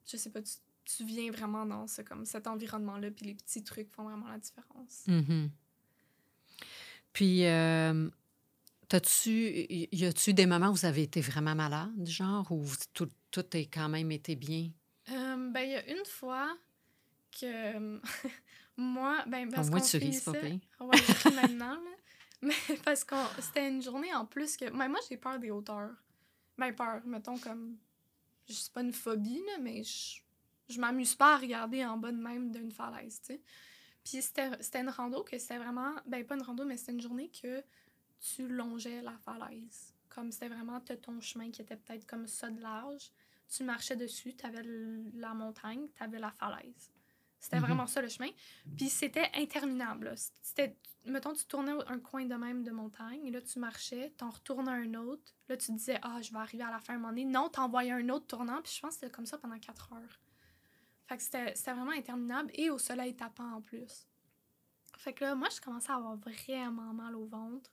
je sais pas, tu, tu, viens vraiment dans ce, comme, cet environnement-là, puis les petits trucs font vraiment la différence. Mm-hmm. Puis, euh, t'as-tu, y a-tu des moments où vous avez été vraiment malade, genre, ou tout, tout a quand même été bien? Euh, ben, il y a une fois que moi, ben, parce qu'on finissait... Ouais, je maintenant, là. Mais parce que c'était une journée en plus que... Ben, moi, j'ai peur des hauteurs. Ben, peur, mettons, comme... Je sais pas une phobie, là, mais je, je m'amuse pas à regarder en bas de même d'une falaise, tu sais. Puis c'était une rando que c'était vraiment... Ben, pas une rando, mais c'était une journée que tu longeais la falaise. Comme c'était vraiment ton chemin qui était peut-être comme ça de large tu marchais dessus, tu avais la montagne, tu avais la falaise. C'était mhm. vraiment ça le chemin. Puis c'était interminable. C'était, mettons, tu tournais un coin de même de montagne, et là tu marchais, t'en retournais un autre. Là tu disais, ah, je vais arriver à la fin à un moment donné. Non, t'envoyais un autre tournant, puis je pense que c'était comme ça pendant quatre heures. Fait que c'était, vraiment interminable et au soleil tapant en plus. Fait que là, moi, je commençais à avoir vraiment mal au ventre.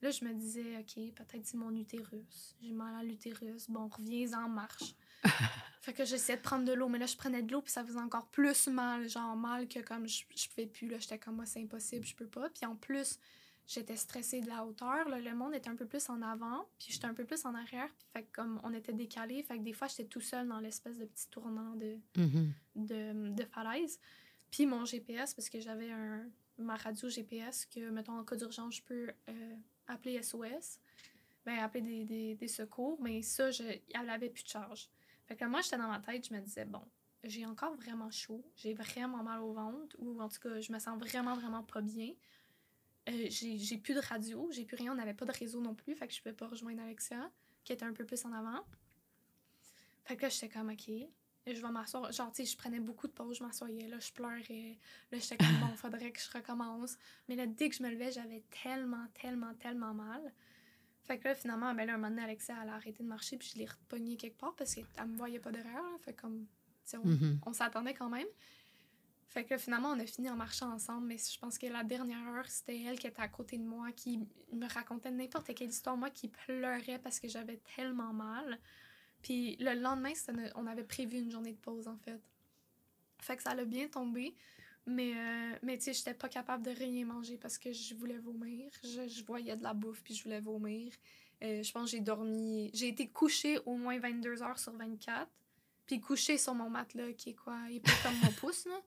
Là, je me disais, OK, peut-être c'est mon utérus. J'ai mal à l'utérus. Bon, reviens en marche. fait que j'essayais de prendre de l'eau, mais là, je prenais de l'eau, puis ça faisait encore plus mal, genre mal que comme je, je pouvais plus. Là, j'étais comme moi, c'est impossible, je peux pas. Puis en plus, j'étais stressée de la hauteur. Là, le monde était un peu plus en avant, puis j'étais un peu plus en arrière. Fait que comme on était décalés, fait que des fois, j'étais tout seul dans l'espèce de petit tournant de, mm-hmm. de, de, falaise. Puis mon GPS, parce que j'avais un, ma radio GPS, que, mettons, en cas d'urgence, je peux euh, appeler SOS, ben, appeler des, des, des secours, mais ça, je, elle avait plus de charge. Fait que moi, j'étais dans ma tête, je me disais, bon, j'ai encore vraiment chaud, j'ai vraiment mal au ventre, ou en tout cas, je me sens vraiment, vraiment pas bien. Euh, j'ai plus de radio, j'ai plus rien, on n'avait pas de réseau non plus, fait que je pouvais pas rejoindre Alexia, qui était un peu plus en avant. Fait que là, j'étais comme, OK, je vais m'asseoir. Genre, tu sais, je prenais beaucoup de pauses, je m'assoyais, là, je pleurais. Là, j'étais comme, bon, faudrait que je recommence. Mais là, dès que je me levais, j'avais tellement, tellement, tellement mal. Fait que là, finalement, ben là, un moment donné, Alexia, elle a arrêté de marcher, puis je l'ai repogné quelque part parce qu'elle me voyait pas derrière. Là. Fait comme, on, mm-hmm. on s'attendait quand même. Fait que finalement, on a fini en marchant ensemble, mais je pense que la dernière heure, c'était elle qui était à côté de moi, qui me racontait n'importe quelle histoire, moi qui pleurais parce que j'avais tellement mal. Puis le lendemain, on avait prévu une journée de pause, en fait. Fait que ça allait bien tombé. Mais, euh, mais tu sais, j'étais pas capable de rien manger parce que je voulais vomir. Je, voyais de la bouffe puis je voulais vomir. Euh, je pense que j'ai dormi. J'ai été couchée au moins 22 heures sur 24. Puis couchée sur mon matelas qui est quoi Il est pas comme mon pouce, là.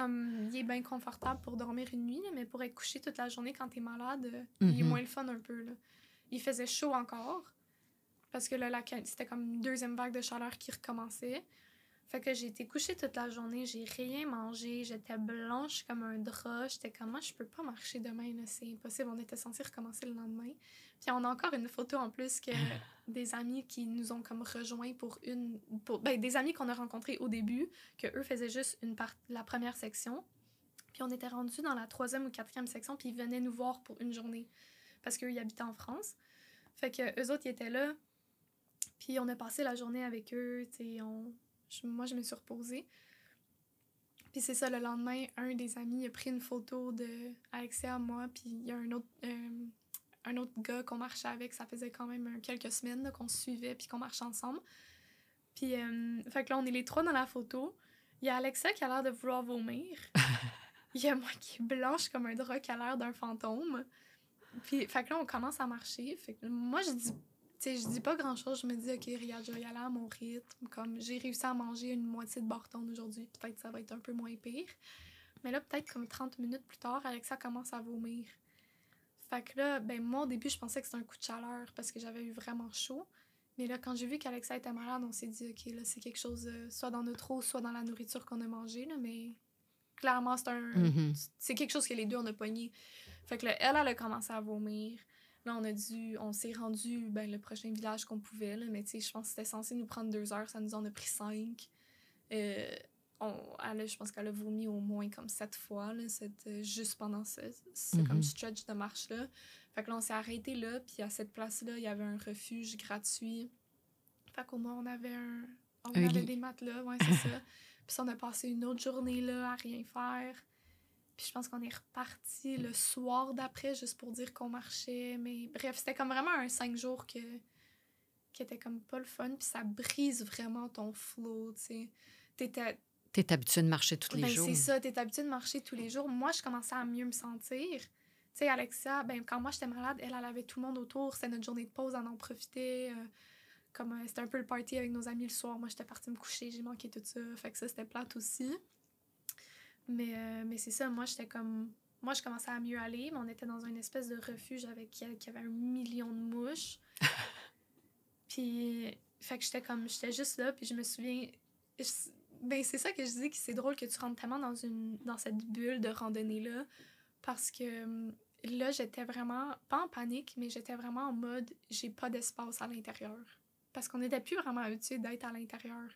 Comme il est bien confortable pour dormir une nuit, mais pour être couché toute la journée quand t'es malade, euh, il est mhm. moins le fun un peu, là. Il faisait chaud encore. Parce que là, c'était comme une deuxième vague de chaleur qui recommençait. Fait que j'ai été couchée toute la journée, j'ai rien mangé, j'étais blanche comme un drap, j'étais comme moi je peux pas marcher demain, c'est impossible, on était censé recommencer le lendemain. Puis on a encore une photo en plus que des amis qui nous ont comme rejoints pour une pour, ben, des amis qu'on a rencontrés au début, que eux faisaient juste une part la première section. Puis on était rendus dans la troisième ou quatrième section, puis ils venaient nous voir pour une journée parce qu'eux ils habitaient en France. Fait que eux autres ils étaient là, puis on a passé la journée avec eux, on... moi je me suis reposée. Puis c'est ça, le lendemain, un des amis a pris une photo de Alexia, moi, puis il y a un autre, euh, un autre gars qu'on marchait avec, ça faisait quand même quelques semaines qu'on se suivait, puis qu'on marchait ensemble. Puis, euh, fait que là, on est les trois dans la photo. Il y a Alexa qui a l'air de vouloir vomir. Il y a moi qui est blanche comme un drap qui a l'air d'un fantôme. Puis, fait que là, on commence à marcher. Fait que moi, je dis, tu sais, je dis pas grand chose. Je me dis, OK, regarde, je vais y aller à mon rythme. Comme j'ai réussi à manger une moitié de Barton aujourd'hui, peut-être ça va être un peu moins pire. Mais là, peut-être comme 30 minutes plus tard, Alexa commence à vomir. Fait que là, ben moi, au début, je pensais que c'était un coup de chaleur parce que j'avais eu vraiment chaud. Mais là, quand j'ai vu qu'Alexa était malade, on s'est dit, OK, là, c'est quelque chose, euh, soit dans notre eau, soit dans la nourriture qu'on a mangée, là, mais clairement, c'est un. Mhm. C'est quelque chose que les deux, on a pogné. Fait que là, elle, elle a commencé à vomir. Là, on a dû. On s'est rendu, ben, le prochain village qu'on pouvait, là, mais tu sais, je pense que c'était censé nous prendre deux heures, ça nous en a pris cinq. Euh, on, elle je pense qu'elle a vomi au moins comme sept fois, là, cette, euh, juste pendant ce, ce Mhm. comme stretch de marche-là. Fait que là, on s'est arrêté là, puis à cette place-là, il y avait un refuge gratuit. Fait qu'au moins, on avait un. On Un avait lit. des matelas, ouais, c'est ça. Puis on a passé une autre journée là à rien faire. Puis je pense qu'on est reparti le soir d'après juste pour dire qu'on marchait. Mais bref, c'était comme vraiment un cinq jours que, qui était comme pas le fun. Puis ça brise vraiment ton flow, tu sais. T'étais T'es habitué de marcher tous les ben, jours. C'est ça, t'es habitué de marcher tous les jours. Moi, je commençais à mieux me sentir. Tu sais, Alexa, ben, quand moi j'étais malade, elle, elle avait tout le monde autour. C'était notre journée de pause, elle en profitait. euh, comme euh, c'était un peu le party avec nos amis le soir. Moi, j'étais partie me coucher, j'ai manqué tout ça. Fait que ça, c'était plate aussi. Mais, euh, mais c'est ça, moi, j'étais comme. Moi, je commençais à mieux aller, mais on était dans une espèce de refuge avec qui qui avait un million de mouches. puis, fait que j'étais comme. J'étais juste là, puis je me souviens. Ben, c'est ça que je dis que c'est drôle que tu rentres tellement dans, une, dans cette bulle de randonnée-là. Parce que hum, là, j'étais vraiment, pas en panique, mais j'étais vraiment en mode j'ai pas d'espace à l'intérieur. Parce qu'on n'était plus vraiment habitué d'être à l'intérieur.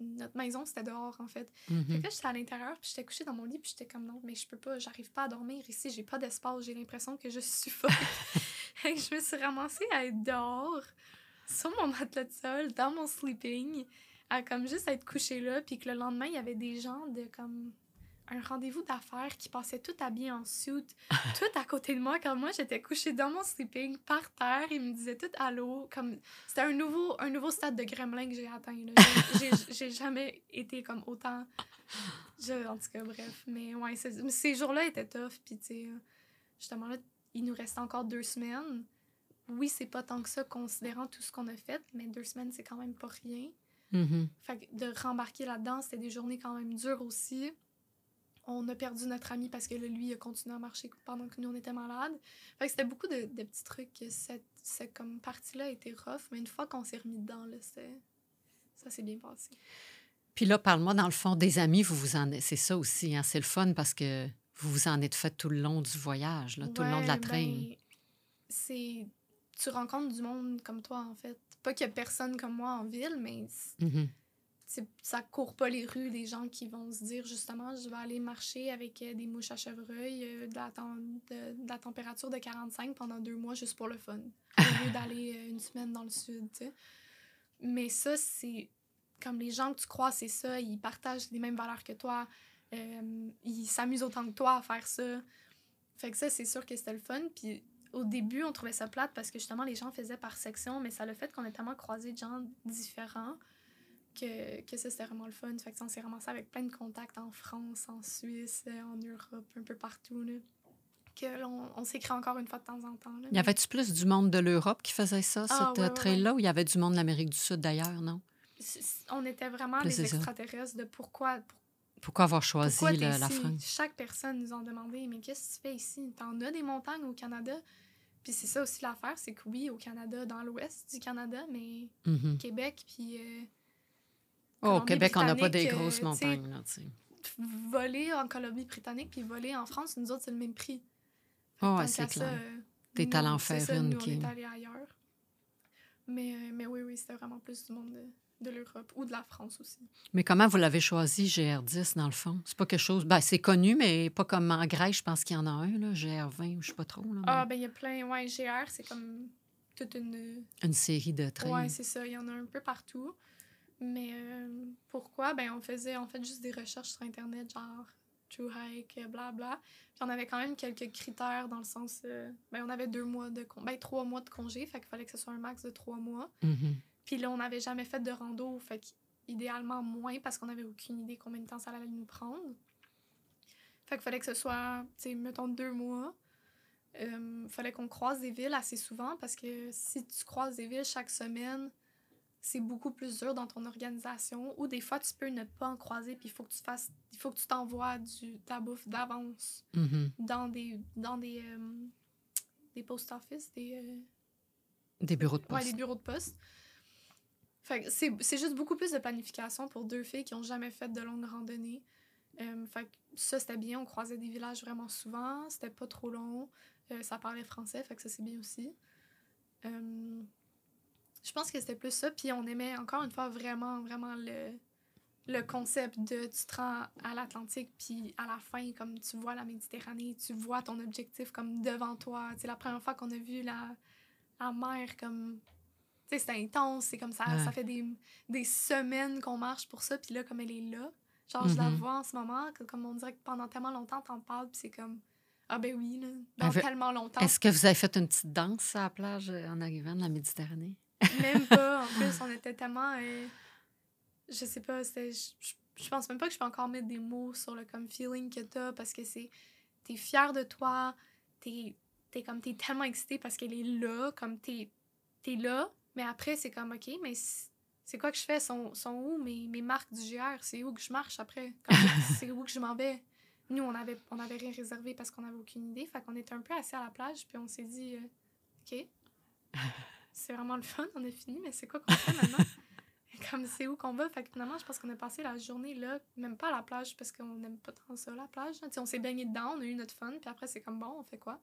Notre maison, c'était dehors, en fait. Fait Mhm. que là, j'étais à l'intérieur, puis j'étais couchée dans mon lit, puis j'étais comme non, mais je peux pas, j'arrive pas à dormir ici, j'ai pas d'espace, j'ai l'impression que je suffoque. Fait que je me suis ramassée à être dehors, sur mon matelas de sol, dans mon sleeping, à comme juste être couchée là, puis que le lendemain, il y avait des gens de comme un rendez-vous d'affaires qui passaient tout habillés en suit, tout à côté de moi, quand moi j'étais couchée dans mon sleeping, par terre, ils me disaient tout allô, comme c'était un nouveau, un nouveau stade de gremlin que j'ai atteint. J'ai- jamais été comme autant. Je, en tout cas, bref. Mais ouais, ces jours-là étaient tough. Puis, tu sais, justement, là, il nous restait encore deux semaines. Oui, c'est pas tant que ça, considérant tout ce qu'on a fait, mais deux semaines, c'est quand même pas rien. Mhm. Fait que de rembarquer là-dedans, c'était des journées quand même dures aussi. On a perdu notre ami parce que là, lui, il a continué à marcher pendant que nous, on était malades. Fait que c'était beaucoup de, de petits trucs. que Cette, cette comme partie-là a été rough, mais une fois qu'on s'est remis dedans, là, c'était- ça s'est bien passé. Puis là, parle-moi, dans le fond, des amis, vous vous en... C'est ça aussi, hein? c'est le fun parce que vous vous en êtes fait tout le long du voyage, là, tout le long de la train. ben, c'est... Tu rencontres du monde comme toi, en fait. Pas qu'il y a personne comme moi en ville, mais Mhm. c'est- ça court pas les rues des gens qui vont se dire justement je vais aller marcher avec euh, des mouches à chevreuil euh, de, la de- de la température de 45 pendant deux mois juste pour le fun au lieu d'aller euh, une semaine dans le sud mais ça c'est comme les gens que tu crois c'est ça ils partagent les mêmes valeurs que toi euh, ils s'amusent autant que toi à faire ça fait que ça c'est sûr que c'était le fun puis au début, on trouvait ça plate parce que justement, les gens faisaient par section, mais ça le fait qu'on a tellement croisé de gens différents que, que ça, c'était vraiment le fun. Fait que ça, on s'est ramassé avec plein de contacts en France, en Suisse, en Europe, un peu partout. Là. Que on, s'écrit encore une fois de temps en temps. Là, Y avait-tu plus du monde de l'Europe qui faisait ça, Ah, cette ouais, ouais, trail-là, ou il y avait du monde de l'Amérique du Sud d'ailleurs, non? On était vraiment des ça. extraterrestres de pourquoi, Pourquoi avoir choisi pourquoi la ici? France? Chaque personne nous en demandait Mais qu'est-ce que tu fais ici? T'en as des montagnes au Canada? Puis c'est ça aussi l'affaire, c'est que oui, au Canada, dans l'ouest du Canada, mais Mhm. Québec, puis euh, Oh, au Québec, on n'a pas des euh, grosses montagnes, là, tu sais. voler en Colombie-Britannique puis voler en France, nous autres, c'est le même prix. Oh, ouais, c'est clair. T'es allé en faire une Nous, qui- on est allé ailleurs. Mais, euh, mais oui, oui, c'était vraiment plus du monde de, de l'Europe ou de la France aussi. Mais comment vous l'avez choisi, GR10, dans le fond? C'est pas quelque chose... Ben, c'est connu, mais pas comme en Grèce, je pense qu'il y en a un, là, GR20, ou je sais pas trop, là, Ah, mais ben il y a plein. Ouais, GR, c'est comme toute une. une série de trains. Ouais, c'est ça. Il y en a un peu partout. Mais euh, pourquoi? Ben, on faisait en fait juste des recherches sur Internet, genre True Hike, blabla. Puis on avait quand même quelques critères dans le sens. euh, ben, on avait deux mois de. con- Ben, trois mois de congé, fait qu'il fallait que ce soit un max de trois mois. Mhm. Puis là, on n'avait jamais fait de rando, fait idéalement moins parce qu'on n'avait aucune idée combien de temps ça allait nous prendre. Fait qu'il fallait que ce soit, tu sais, mettons deux mois. Il euh, fallait qu'on croise des villes assez souvent parce que si tu croises des villes chaque semaine, c'est beaucoup plus dur dans ton organisation. Ou des fois, tu peux ne pas en croiser, puis il faut que tu fasses, il faut que tu t'envoies du ta bouffe d'avance mm-hmm. dans des, dans des, euh, des post office, des, euh, des bureaux de poste. Ouais, des bureaux de poste. Fait c'est juste beaucoup plus de planification pour deux filles qui n'ont jamais fait de longues randonnées. Euh, ça, c'était bien. On croisait des villages vraiment souvent. C'était pas trop long. Euh, ça parlait français, fait ça, c'est bien aussi. Euh, je pense que c'était plus ça. Puis on aimait, encore une fois, vraiment, vraiment le, le concept de tu te rends à l'Atlantique, puis à la fin, comme tu vois la Méditerranée, tu vois ton objectif comme devant toi. C'est la première fois qu'on a vu la, la mer comme c'est intense, c'est comme ça, ça fait des, des semaines qu'on marche pour ça, puis là, comme elle est là, genre, je la mm-hmm. vois en ce moment, comme on dirait que pendant tellement longtemps, t'en parles, puis c'est comme, ah ben oui, là, dans tellement longtemps. Est-ce que vous avez fait une petite danse à la plage euh, en arrivant de la Méditerranée? Même pas, en plus, on était tellement, euh, je sais pas, je, pense même pas que je peux encore mettre des mots sur le comme feeling que t'as, parce que c'est, t'es fier de toi, t'es, t'es comme, t'es tellement excité parce qu'elle est là, comme t'es, t'es là, mais après, c'est comme, OK, mais c'est quoi que je fais? Sont, sont où mes, mes marques du GR? C'est où que je marche après? c'est où que je m'en vais? Nous, on avait, on avait rien réservé parce qu'on n'avait aucune idée. Fait qu'on était un peu assis à la plage, puis on s'est dit, euh, OK, c'est vraiment le fun, on a fini, mais c'est quoi qu'on fait maintenant? comme c'est où qu'on va? Fait que finalement, je pense qu'on a passé la journée là, même pas à la plage parce qu'on n'aime pas tant ça, la plage. on s'est baigné dedans, on a eu notre fun, puis après, c'est comme bon, on fait quoi?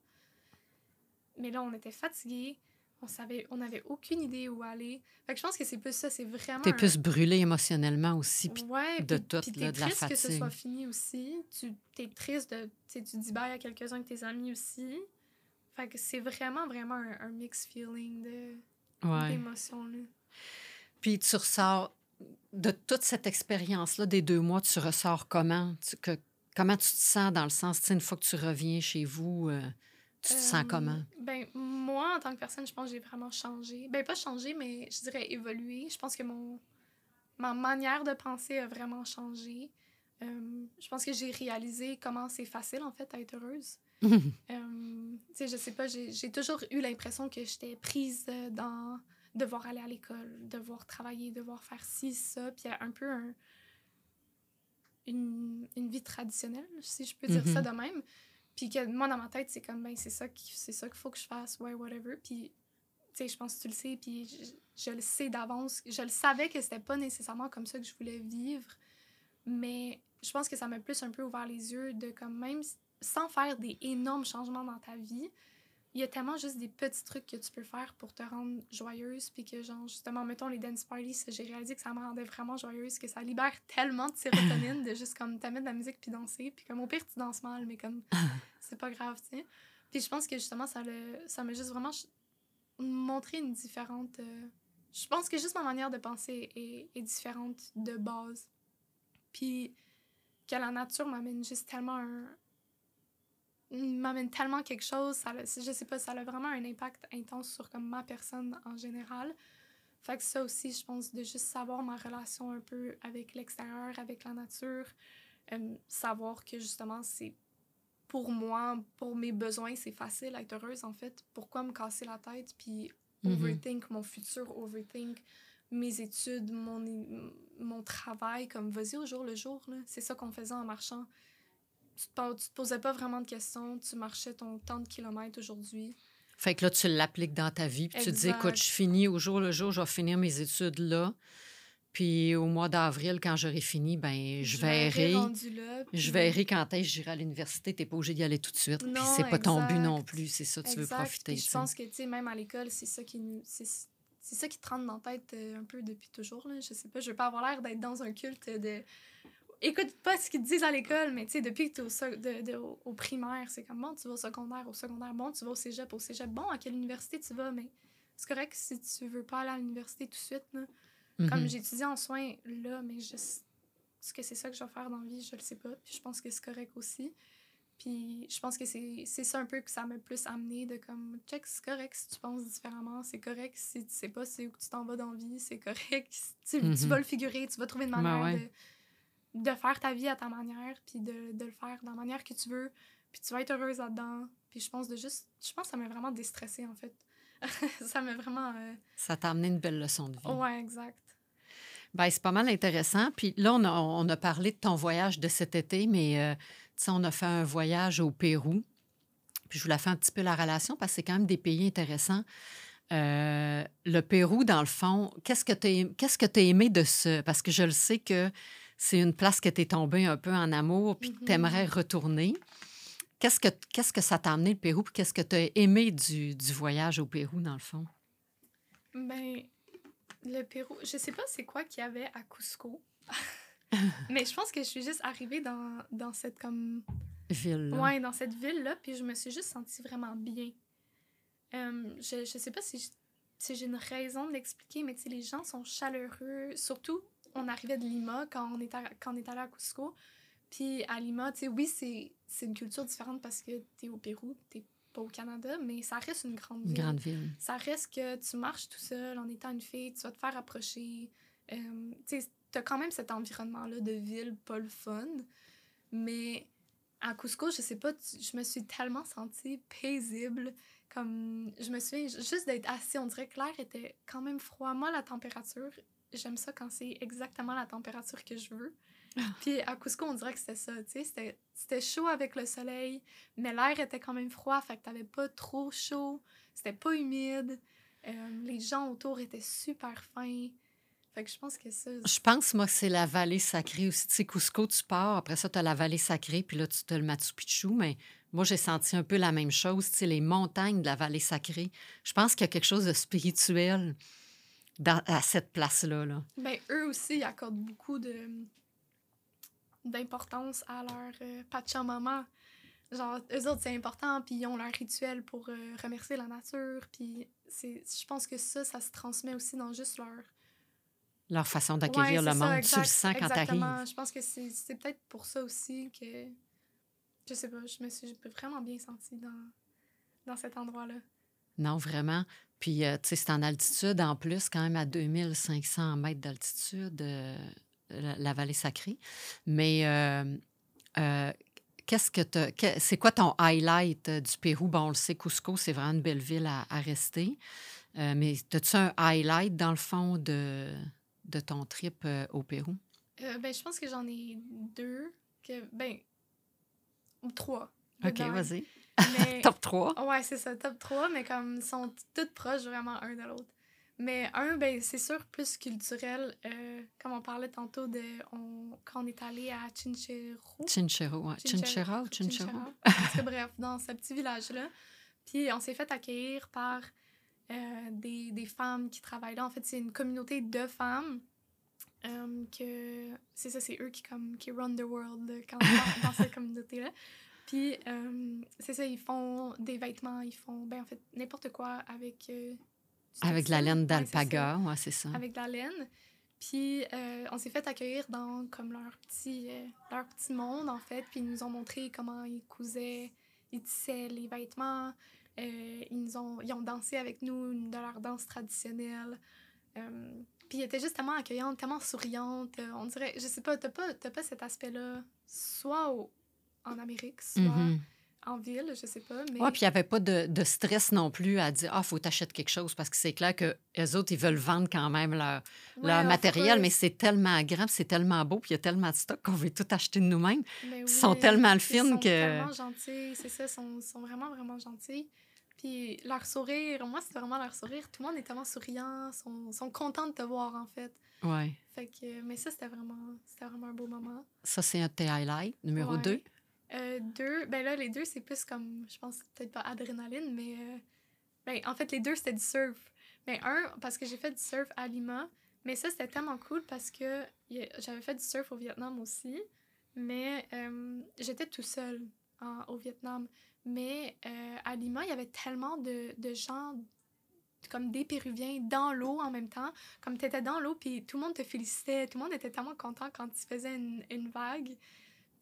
Mais là, on était fatigués on savait, on n'avait aucune idée où aller. Fait que je pense que c'est plus ça, c'est vraiment. T'es plus brûlé émotionnellement aussi, puis de tout, puis là, de la fatigue. que ce soit fini aussi. Tu es triste de, tu dis bye à quelques-uns de tes amis aussi. Fait que c'est vraiment, vraiment un, un mix feeling de d'émotions. Puis tu ressors de toute cette expérience-là des deux mois, tu ressors comment? que, comment tu te sens dans le sens, une fois que tu reviens chez vous, euh, tu te sens comment? Ben, moi, en tant que personne, je pense que j'ai vraiment changé. Ben, pas changé, mais je dirais évolué. Je pense que mon ma manière de penser a vraiment changé. Euh, je pense que j'ai réalisé comment c'est facile, en fait, à être heureuse. euh, je sais pas, j'ai toujours eu l'impression que j'étais prise dans devoir aller à l'école, devoir travailler, devoir faire ci, ça, puis un peu une, une vie traditionnelle, si je peux dire ça mm-hmm. de même. Puis que moi, dans ma tête, c'est comme, ben, c'est ça qu'il faut que je fasse, ouais, whatever. Puis, tu sais, je pense que tu le sais, puis je, le sais d'avance. Je le savais que c'était pas nécessairement comme ça que je voulais vivre, mais je pense que ça m'a plus un peu ouvert les yeux de, comme, même sans faire des énormes changements dans ta vie, il y a tellement juste des petits trucs que tu peux faire pour te rendre joyeuse. Puis que, genre, justement, mettons les dance parties, j'ai réalisé que ça me rendait vraiment joyeuse, que ça libère tellement de sérotonine de juste comme t'amener de la musique puis danser. Puis comme au pire, tu danses mal, mais comme c'est pas grave, tu sais. Puis je pense que justement, ça ça m'a juste vraiment montré une différente. Euh, je pense que juste ma manière de penser est, est différente de base. Puis que la nature m'amène juste tellement un, m'amène tellement quelque chose. Ça, je sais pas, ça a vraiment un impact intense sur comme, ma personne en général. Fait que ça aussi, je pense, de juste savoir ma relation un peu avec l'extérieur, avec la nature, euh, savoir que justement, c'est pour moi, pour mes besoins, c'est facile d'être heureuse en fait. Pourquoi me casser la tête puis mm-hmm. overthink mon futur, overthink mes études, mon, mon travail, comme vas-y au jour le jour. C'est ça qu'on faisait en marchant tu te, te posais pas vraiment de questions, tu marchais ton temps de kilomètres aujourd'hui. Fait que là, tu l'appliques dans ta vie, puis tu te dis, écoute, je finis au jour le jour, je vais finir mes études là. Puis au mois d'avril, quand j'aurai fini, ben je, verrai. je verrai quand est-ce que j'irai à l'université. Tu n'es pas obligé d'y aller tout de suite. Puis c'est pas ton but non plus. C'est ça, tu veux profiter. je pense que, tu sais, même à l'école, c'est ça qui C'est ça qui te rentre dans la tête euh, un peu depuis toujours. Là. Je sais pas, je veux pas avoir l'air d'être dans un culte de écoute pas ce qu'ils te disent à l'école, mais tu sais, depuis que tu es au, au, primaire, c'est comme bon, tu vas au secondaire, au secondaire, bon, tu vas au cégep, au cégep, bon, à quelle université tu vas, mais c'est correct si tu veux pas aller à l'université tout de suite. Là. Mm-hmm. Comme j'étudie en soins là, mais je, est-ce que c'est ça que je vais faire dans la vie, je le sais pas. Puis je pense que c'est correct aussi. Puis je pense que c'est ça un peu que ça m'a plus amené de comme, check, c'est correct si tu penses différemment, c'est correct si tu sais pas c'est où tu t'en vas dans la vie, c'est correct si tu, tu, Mhm. vas le figurer, tu vas trouver une Ben manière ouais. de, de faire ta vie à ta manière, puis de, de le faire de la manière que tu veux, puis tu vas être heureuse là-dedans. Puis je pense de juste, je pense que ça m'a vraiment déstressée en fait. ça m'a vraiment. euh, Ça t'a amené une belle leçon de vie. Ouais, exact. Ben, c'est pas mal intéressant. Puis là, on a, on a parlé de ton voyage de cet été, mais euh, tu sais, on a fait un voyage au Pérou. Puis je voulais faire un petit peu la relation parce que c'est quand même des pays intéressants. Euh, le Pérou, dans le fond, qu'est-ce que tu qu'est-ce que as aimé de ce... Parce que je le sais que c'est une place que tu es tombé un peu en amour puis que Mhm. tu aimerais retourner. Qu'est-ce que, qu'est-ce que ça t'a amené, le Pérou, puis qu'est-ce que tu as aimé du, du voyage au Pérou, dans le fond? Ben, le Pérou, je sais pas c'est quoi qu'il y avait à Cusco. Mais je pense que je suis juste arrivée dans, dans cette comme Ville. là. ouais, dans cette ville-là, puis je me suis juste sentie vraiment bien. Euh, je, je sais pas si, j'ai une raison de l'expliquer, mais les gens sont chaleureux. Surtout, on arrivait de Lima quand on est, à- quand on est allé à Cusco. Puis à Lima, tu sais, oui, c'est une culture différente parce que t'es au Pérou, t'es pas au Canada, mais ça reste une grande ville. grande ville. Ça reste que tu marches tout seul en étant une fille, tu vas te faire approcher. Euh, tu sais, t'as quand même cet environnement-là de ville pas le fun. Mais à Cusco, je sais pas, tu- je me suis tellement sentie paisible. Comme, je me souviens juste d'être assis, on dirait que l'air était quand même froid. Moi, la température, j'aime ça quand c'est exactement la température que je veux. Puis à Cusco, on dirait que c'était ça, tu sais, c'était- c'était chaud avec le soleil, mais l'air était quand même froid, fait que t'avais pas trop chaud, c'était pas humide, euh, les gens autour étaient super fins. Fait que je pense que ça... Je pense, moi, que c'est la vallée sacrée aussi. Tu sais, Cusco, tu pars, après ça, tu as la vallée sacrée, puis là, tu as le Machu Picchu. Mais moi, j'ai senti un peu la même chose, tu sais, les montagnes de la vallée sacrée. Je pense qu'il y a quelque chose de spirituel dans, à cette place-là. Là. Ben, eux aussi, ils accordent beaucoup de d'importance à leur euh, Pachamama. Genre, eux autres, c'est important, puis ils ont leur rituel pour euh, remercier la nature, puis. Je pense que ça, ça se transmet aussi dans juste leur... Leur façon Ouais, d'accueillir c'est le ça, monde. tu le exact- sens quand tu exactement. arrives. Je pense que c'est c'est peut-être pour ça aussi que... Je sais pas, je me suis vraiment bien sentie dans, dans cet endroit-là. Non, vraiment. Puis, euh, tu sais, c'est en altitude, en plus, quand même à 2500 mètres d'altitude, euh, la, la vallée sacrée. Mais euh, qu'est-ce que que- c'est quoi ton highlight du Pérou? Bon, on le sait, Cusco, c'est vraiment une belle ville à, à rester. Mais as-tu un highlight, dans le fond, de, de ton trip au Pérou? Ben, je pense que j'en ai deux. Que, ben, ou trois. OK, vas-y. Mais... Top 3. Ouais, c'est ça, top 3, mais comme ils sont toutes proches vraiment un de l'autre. Mais un, ben, c'est sûr, plus culturel. euh, comme on parlait tantôt de on, quand on est allé à Chinchero. Chinchero, ouais. Chinchera ou Chinchero? Chinchera. Parce que, bref, dans ce petit village-là. Puis on s'est fait accueillir par euh, des, des femmes qui travaillent là. En fait, c'est une communauté de femmes. euh, que c'est ça, c'est eux qui, comme, qui run the world quand, dans, dans cette communauté-là. Puis, euh, c'est ça, ils font des vêtements, ils font, ben, en fait, n'importe quoi avec. euh, Avec de la laine Ouais, c'est ça d'alpaga, ouais, c'est ça. avec de la laine. Puis euh, on s'est fait accueillir dans comme leur petit, leur petit monde, en fait. Puis ils nous ont montré comment ils cousaient, ils tissaient les vêtements. Ils, nous ont, ils ont dansé avec nous de leurs danses traditionnelles. Euh, puis ils étaient juste tellement accueillantes, tellement souriantes. Euh, on dirait, je sais pas, t'as pas, t'as pas cet aspect-là, soit au- en Amérique, soit Mhm. en ville, je sais pas. Mais Oui, puis il n'y avait pas de, de stress non plus à dire Ah, faut t'acheter quelque chose parce que c'est clair que les autres, ils veulent vendre quand même leur, Ouais, matériel, mais c'est tellement grand, c'est tellement beau, puis il y a tellement de stock qu'on veut tout acheter de nous-mêmes. Ils sont tellement ils fines sont que- tellement gentils, c'est ça, ils sont, sont vraiment, vraiment gentils. Puis leur sourire, moi, c'est vraiment leur sourire. Tout le monde est tellement souriant, sont, sont contents de te voir, en fait. Oui. Fait que, mais ça, c'était vraiment, vraiment un beau moment. Ça, c'est un de tes highlights. Numéro Ouais. 2. Euh, deux, ben là, les deux, c'est plus comme, je pense, peut-être pas adrénaline, mais. euh, ben, en fait, les deux, c'était du surf. Mais un, parce que j'ai fait du surf à Lima, mais ça, c'était tellement cool parce que j'avais fait du surf au Vietnam aussi, mais euh, j'étais tout seul au Vietnam. Mais à Lima, il y avait tellement de, de gens, comme des Péruviens, dans l'eau en même temps. Comme tu étais dans l'eau, puis tout le monde te félicitait, tout le monde était tellement content quand tu faisais une, une vague.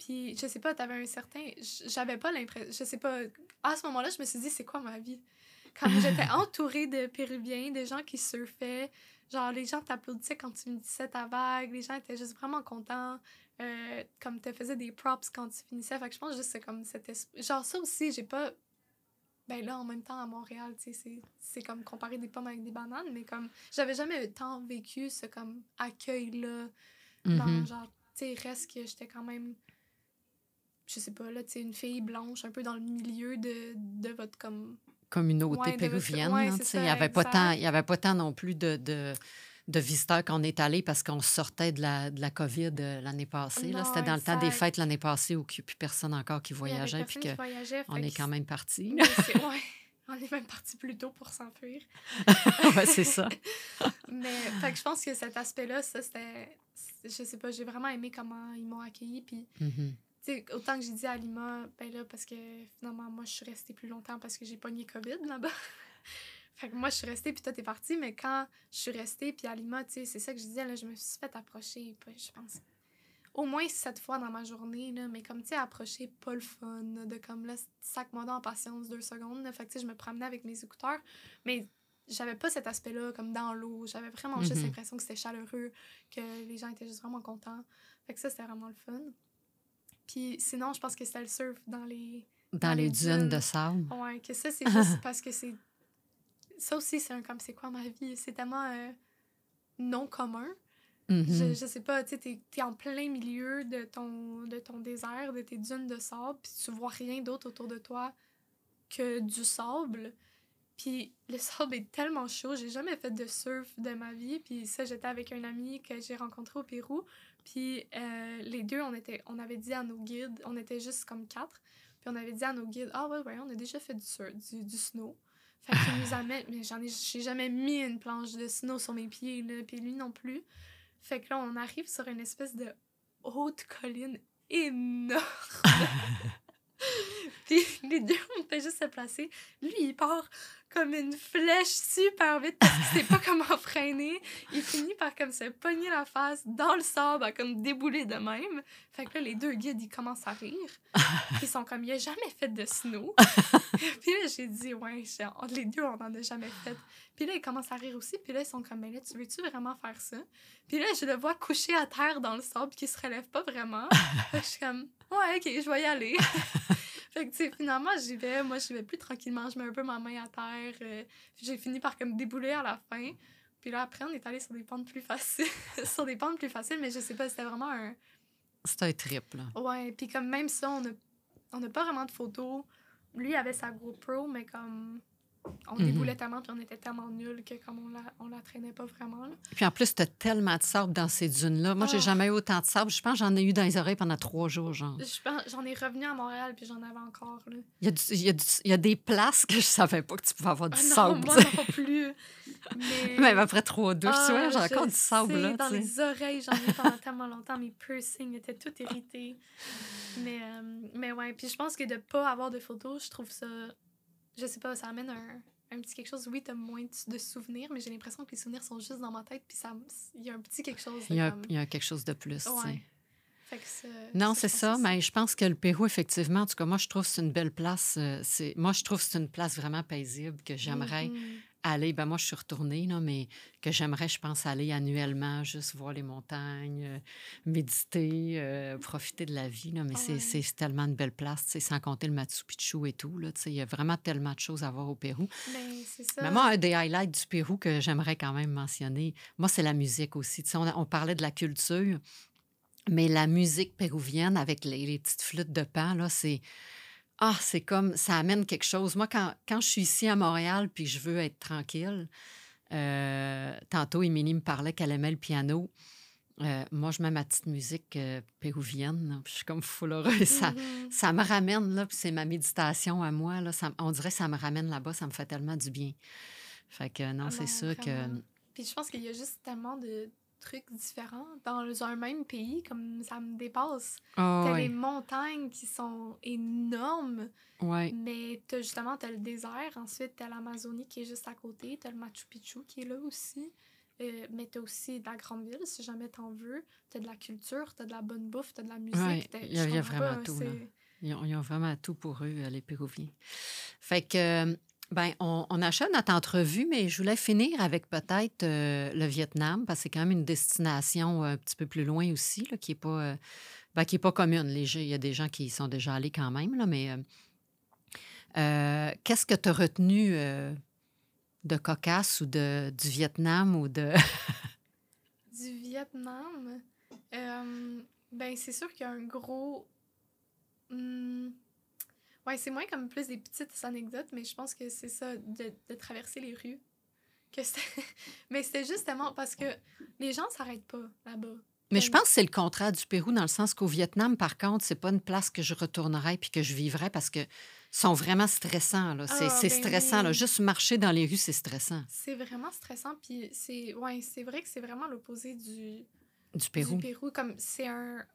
Puis, je sais pas, t'avais un certain. J'avais pas l'impression. Je sais pas. À ce moment-là, je me suis dit, c'est quoi ma vie? Comme j'étais entourée de Péruviens, des gens qui surfaient. Genre, les gens t'applaudissaient quand tu me disais ta vague. Les gens étaient juste vraiment contents. Euh, comme tu faisais des props quand tu finissais. Fait que je pense juste c'est comme cet Genre, ça aussi, j'ai pas. Ben là, en même temps, à Montréal, tu sais, c'est comme comparer des pommes avec des bananes, mais comme j'avais jamais tant vécu ce comme accueil-là. Dans mm-hmm. genre, tu sais, reste que j'étais quand même je sais pas, là, tu sais, une fille blanche un peu dans le milieu de, de votre comme. Communauté péruvienne. il n'y avait, pas tant, y avait pas tant non plus de, de, de visiteurs qu'on est allé parce qu'on sortait de la, de la COVID euh, l'année passée. C'était dans le temps des fêtes l'année passée où il n'y a plus personne encore qui voyageait. Puis que on est quand même parti. ouais, on est même parti plus tôt pour s'enfuir. ouais, c'est ça. Mais fait que je pense que cet aspect-là, ça, c'était. Je sais pas, j'ai vraiment aimé comment ils m'ont accueilli. Puis. Autant que j'ai dit à Lima, ben là, parce que finalement, moi, je suis restée plus longtemps parce que j'ai pogné COVID là-bas. fait que moi, je suis restée, puis toi, t'es partie. Mais quand je suis restée, puis à Lima, tu sais, c'est ça que je disais, là, je me suis fait approcher, je pense, au moins sept fois dans ma journée, là, mais comme, tu sais, approcher, pas le fun, de comme, là, sac-moi en patience deux secondes. Là, fait que, tu sais, je me promenais avec mes écouteurs, mais j'avais pas cet aspect-là, comme dans l'eau. J'avais vraiment juste mm-hmm. l'impression que c'était chaleureux, que les gens étaient juste vraiment contents. Fait que ça, c'était vraiment le fun. Puis sinon, je pense que c'était le surf dans les. Dans, les, dunes, de sable. Ouais, que ça, c'est juste parce que c'est. Ça aussi, c'est un comme c'est quoi ma vie? C'est tellement euh, non commun. Mm-hmm. je, je sais pas, tu sais, t'es es en plein milieu de ton, de ton désert, de tes dunes de sable, puis tu vois rien d'autre autour de toi que du sable. Puis le sable est tellement chaud, j'ai jamais fait de surf de ma vie. Puis ça, j'étais avec un ami que j'ai rencontré au Pérou. Puis euh, les deux, on, était, on avait dit à nos guides, on était juste comme quatre, puis on avait dit à nos guides, ah ouais, ouais, on a déjà fait du, du, snow. Fait qu'il nous amène, mais j'en ai, j'ai jamais mis une planche de snow sur mes pieds, là, puis lui non plus. Fait que là, on arrive sur une espèce de haute colline énorme. puis les deux, on fait juste se placer. Lui, il part comme une flèche super vite parce qu'il sait pas comment freiner. Il finit par comme se pogner la face dans le sable, à comme débouler de même. Fait que là, les deux guides, ils commencent à rire. Ils sont comme, il a jamais fait de snow. puis là, j'ai dit, ouais, les deux, on en a jamais fait. Puis là, ils commencent à rire aussi. Puis là, ils sont comme, mais là, tu veux-tu vraiment faire ça? Puis là, je le vois coucher à terre dans le sable, qui se relève pas vraiment. je suis comme, ouais, ok, je vais y aller. Fait que, finalement, j'y vais. Moi, j'y vais plus tranquillement. Je mets un peu ma main à terre. Euh, j'ai fini par comme débouler à la fin. Puis là, après, on est allé sur des pentes plus faciles. sur des pentes plus faciles, mais je sais pas, c'était vraiment un. C'était un trip, là. Ouais, puis comme même ça, on a, on a pas vraiment de photos. Lui avait sa GoPro, mais comme on mhm. déboulait tellement, puis on était tellement nuls que comme on la, on la traînait pas vraiment. Puis en plus, tu as tellement de sable dans ces dunes-là. Moi, j'ai ah. jamais eu autant de sable. Je pense que j'en ai eu dans les oreilles pendant trois jours, genre. J'en ai revenu à Montréal, puis j'en avais encore. Là. Il, y a il, y a il y a des places que je savais pas que tu pouvais avoir du ah sable. moi non plus. Mais... Même après trois douches, tu vois, j'ai ah, encore du sable. Là, dans les oreilles, j'en ai pendant tellement longtemps. Mes piercings étaient tout irrités. mais, euh, mais ouais, puis je pense que de pas avoir de photos, je trouve ça... Je sais pas, ça amène un un petit quelque chose. Oui, tu as moins de souvenirs, mais j'ai l'impression que les souvenirs sont juste dans ma tête, puis il y a un petit quelque chose. Il y, y a quelque chose de plus. non, c'est ça, mais je pense que le Pérou, effectivement, en tout cas, moi, je trouve que c'est une belle place. Euh, Moi, je trouve que c'est une place vraiment paisible que j'aimerais mm-hmm aller, ben moi je suis retournée, là, mais que j'aimerais, je pense, aller annuellement, juste voir les montagnes, euh, méditer, euh, profiter de la vie. Là, mais c'est tellement une belle place, sans compter le Machu Picchu et tout. Il y a vraiment tellement de choses à voir au Pérou. Ben, ça. Mais moi, un des highlights du Pérou que j'aimerais quand même mentionner, moi, c'est la musique aussi. On, on, parlait de la culture, mais la musique péruvienne avec les, les petites flûtes de pan, là, c'est ah, c'est comme, ça amène quelque chose. Moi, quand, quand je suis ici à Montréal puis je veux être tranquille, euh, tantôt, Émilie me parlait qu'elle aimait le piano. Euh, moi, je mets ma petite musique euh, péruvienne. je suis comme full heureuse. Ça, mm-hmm. ça me ramène, là, puis c'est ma méditation à moi. Là, ça, on dirait que ça me ramène là-bas. Ça me fait tellement du bien. Fait que non, ah c'est sûr que... Puis je pense qu'il y a juste tellement de, trucs différents dans un même pays, comme ça me dépasse. Oh, t'as les montagnes qui sont énormes, ouais. mais t'as justement t'as le désert, ensuite t'as l'Amazonie qui est juste à côté, t'as le Machu Picchu qui est là aussi. Euh, mais tu as aussi de la grande ville, si jamais tu en veux. Tu as de la culture, tu as de la bonne bouffe, tu as de la musique. il y a, vraiment tout. Ils, ont, vraiment tout pour eux, les Péruviens. Fait que, ben, on, achète notre entrevue, mais je voulais finir avec peut-être le Vietnam, parce que c'est quand même une destination un petit peu plus loin aussi, là, qui n'est pas, ben, qui est pas commune. Il y a des gens qui y sont déjà allés quand même, mais qu'est-ce que tu as retenu de cocasse ou de, du Vietnam ou de. du Vietnam? Euh, ben, c'est sûr qu'il y a un gros. Hmm, ouais, c'est moins comme plus des petites anecdotes, mais je pense que c'est ça, de, de, traverser les rues. Que mais c'était justement parce que les gens s'arrêtent pas là-bas. Mais je pense que c'est le contraire du Pérou, dans le sens qu'au Vietnam, par contre, c'est pas une place que je retournerais puis que je vivrais parce que sont vraiment stressants. Là. C'est, ah, ben stressant. Là. Juste marcher dans les rues, c'est stressant. C'est vraiment stressant. Puis c'est, ouais, c'est vrai que c'est vraiment l'opposé du, du Pérou. Du Pérou. Comme c'est un.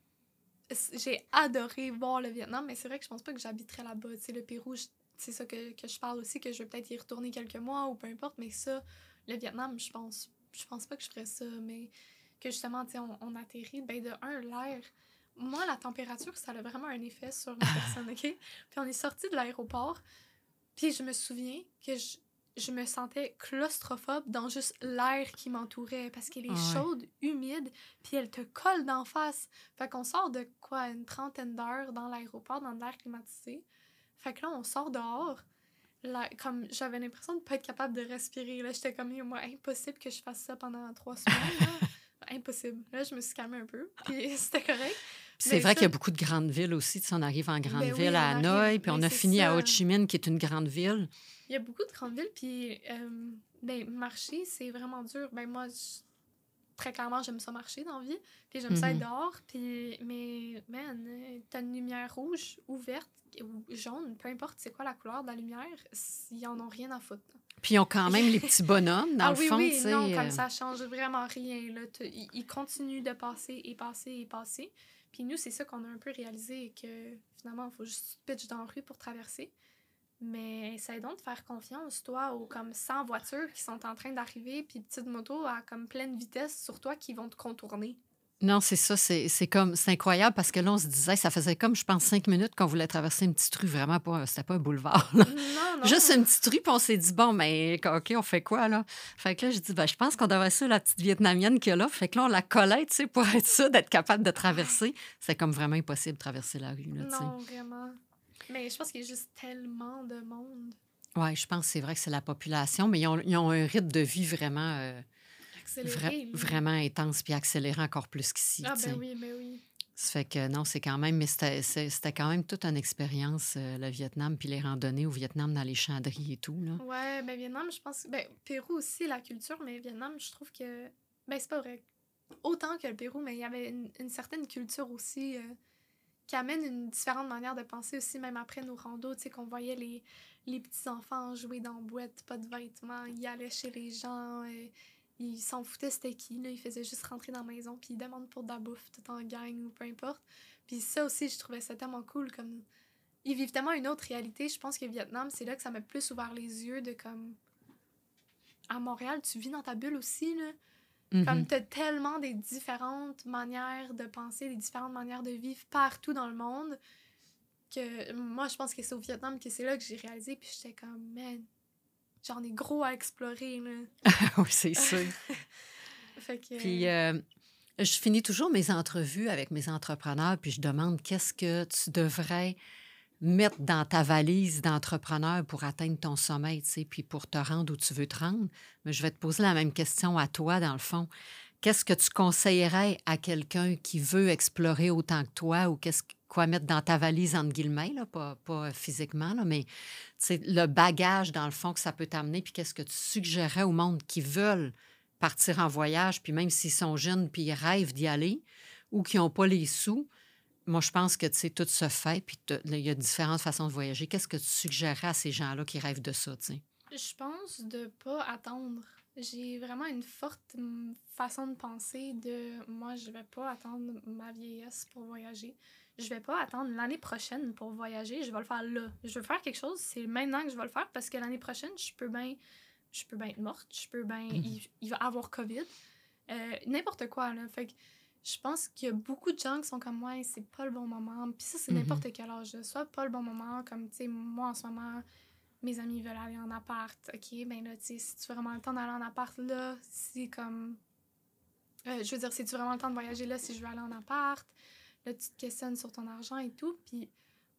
J'ai adoré voir le Vietnam, mais c'est vrai que je pense pas que j'habiterais là-bas. Le Pérou, c'est ça que, que, je parle aussi, que je vais peut-être y retourner quelques mois ou peu importe. Mais ça, le Vietnam, je pense, je pense pas que je ferais ça. Mais que justement, on, on atterrit, ben de un, l'air moi, la température, ça a vraiment un effet sur la personne, OK? Puis on est sorti de l'aéroport, puis je me souviens que je, me sentais claustrophobe dans juste l'air qui m'entourait parce qu'elle est chaude, humide, puis elle te colle d'en face. Fait qu'on sort de quoi, une trentaine d'heures dans l'aéroport, dans l'air climatisé. Fait que là, on sort dehors. Là, comme j'avais l'impression de pas être capable de respirer. Là, j'étais comme, moi, impossible que je fasse ça pendant trois semaines. Impossible. Là, je me suis calmée un peu, puis c'était correct. C'est vrai qu'il y a beaucoup de grandes villes aussi. Tu on arrive en grande ben ville à Hanoï, puis on a fini à Ho Chi Minh, qui est une grande ville. Il y a beaucoup de grandes villes, puis euh, ben, marcher, c'est vraiment dur. Ben, moi, très clairement, j'aime ça marcher dans la vie, puis j'aime ça être mhm. dehors, puis, mais, man, t'as une lumière rouge ou verte ou jaune, peu importe c'est quoi la couleur de la lumière, ils en ont rien à foutre. Puis ils ont quand même les petits bonhommes, dans ah, le oui, fond. Oui, non, comme euh. ça change vraiment rien. Là. Ils continuent de passer et passer et passer. Puis nous, c'est ça qu'on a un peu réalisé, que finalement, il faut juste pitch dans la rue pour traverser. Mais ça donc de faire confiance, toi, aux comme 100 voitures qui sont en train d'arriver, puis petites motos à comme pleine vitesse sur toi qui vont te contourner. Non, c'est ça, c'est comme, c'est incroyable parce que là, on se disait, ça faisait comme, je pense, cinq minutes qu'on voulait traverser une petite rue, vraiment pas, c'était pas un boulevard. Non, non. Juste une petite rue, puis on s'est dit, bon, mais OK, on fait quoi, là? Fait que là, j'ai dit, ben, je pense qu'on devrait ça, la petite Vietnamienne qu'il y a là. Fait que là, on la collait, tu sais, pour être sûr d'être capable de traverser. C'est comme vraiment impossible de traverser la rue, là, Non, vraiment. Mais je pense qu'il y a juste tellement de monde. Oui, je pense que c'est vrai que c'est la population, mais ils ont, ils ont, un rythme de vie vraiment. Euh, vraiment intense puis accéléré encore plus qu'ici. Ah, ben oui, ben oui. Ça fait que non, c'est quand même, mais c'était quand même toute une expérience, euh, le Vietnam, puis les randonnées au Vietnam dans les chanderies et tout. Là. Ouais, ben Vietnam, je pense. Ben, Pérou aussi, la culture, mais Vietnam, je trouve que. Ben, c'est pas vrai. Autant que le Pérou, mais il y avait une, certaine culture aussi euh, qui amène une différente manière de penser aussi, même après nos randos, tu sais, qu'on voyait les, les petits-enfants jouer dans boîte, pas de vêtements, ils allaient chez les gens. Et il s'en foutait c'était qui, là. Il faisait juste rentrer dans la maison, puis il demande pour de la bouffe, tout en gang ou peu importe. Puis ça aussi, je trouvais ça tellement cool, comme... Ils vivent tellement une autre réalité. Je pense que Vietnam, c'est là que ça m'a plus ouvert les yeux de comme... À Montréal, tu vis dans ta bulle aussi, là. Comme t'as tellement des différentes manières de penser, des différentes manières de vivre partout dans le monde que moi, je pense que c'est au Vietnam que c'est là que j'ai réalisé. Puis j'étais comme, man, j'en ai gros à explorer. Là. oui, c'est sûr. Puis, euh, je finis toujours mes entrevues avec mes entrepreneurs, puis je demande qu'est-ce que tu devrais mettre dans ta valise d'entrepreneur pour atteindre ton sommet, tu sais, puis pour te rendre où tu veux te rendre. Mais je vais te poser la même question à toi, dans le fond. Qu'est-ce que tu conseillerais à quelqu'un qui veut explorer autant que toi ou qu'est-ce quoi mettre dans ta valise, entre guillemets, là, pas, pas physiquement, là, mais le bagage, dans le fond, que ça peut t'amener, puis qu'est-ce que tu suggérerais au monde qui veulent partir en voyage, puis même s'ils sont jeunes, puis ils rêvent d'y aller, ou qui n'ont pas les sous, moi, je pense que, tu tout se fait, puis il y a différentes façons de voyager. Qu'est-ce que tu suggérerais à ces gens-là qui rêvent de ça? Je pense de pas attendre. J'ai vraiment une forte mm, façon de penser de moi, je vais pas attendre ma vieillesse pour voyager je vais pas attendre l'année prochaine pour voyager, je vais le faire là. Je veux faire quelque chose, c'est maintenant que je vais le faire parce que l'année prochaine, je peux bien je peux bien être morte, je peux bien. Mhm. il, il va avoir COVID. Euh, N'importe quoi, là. Fait que je pense qu'il y a beaucoup de gens qui sont comme moi, c'est pas le bon moment. Puis ça, c'est Mhm. n'importe quel âge. Soit pas le bon moment, comme, tu sais, moi en ce moment, mes amis veulent aller en appart. Ok, ben là, tu sais, si tu vraiment le temps d'aller en appart, là, c'est comme. Euh, je veux dire, si tu vraiment le temps de voyager là, si je veux aller en appart, là, tu te questionnes sur ton argent et tout. Puis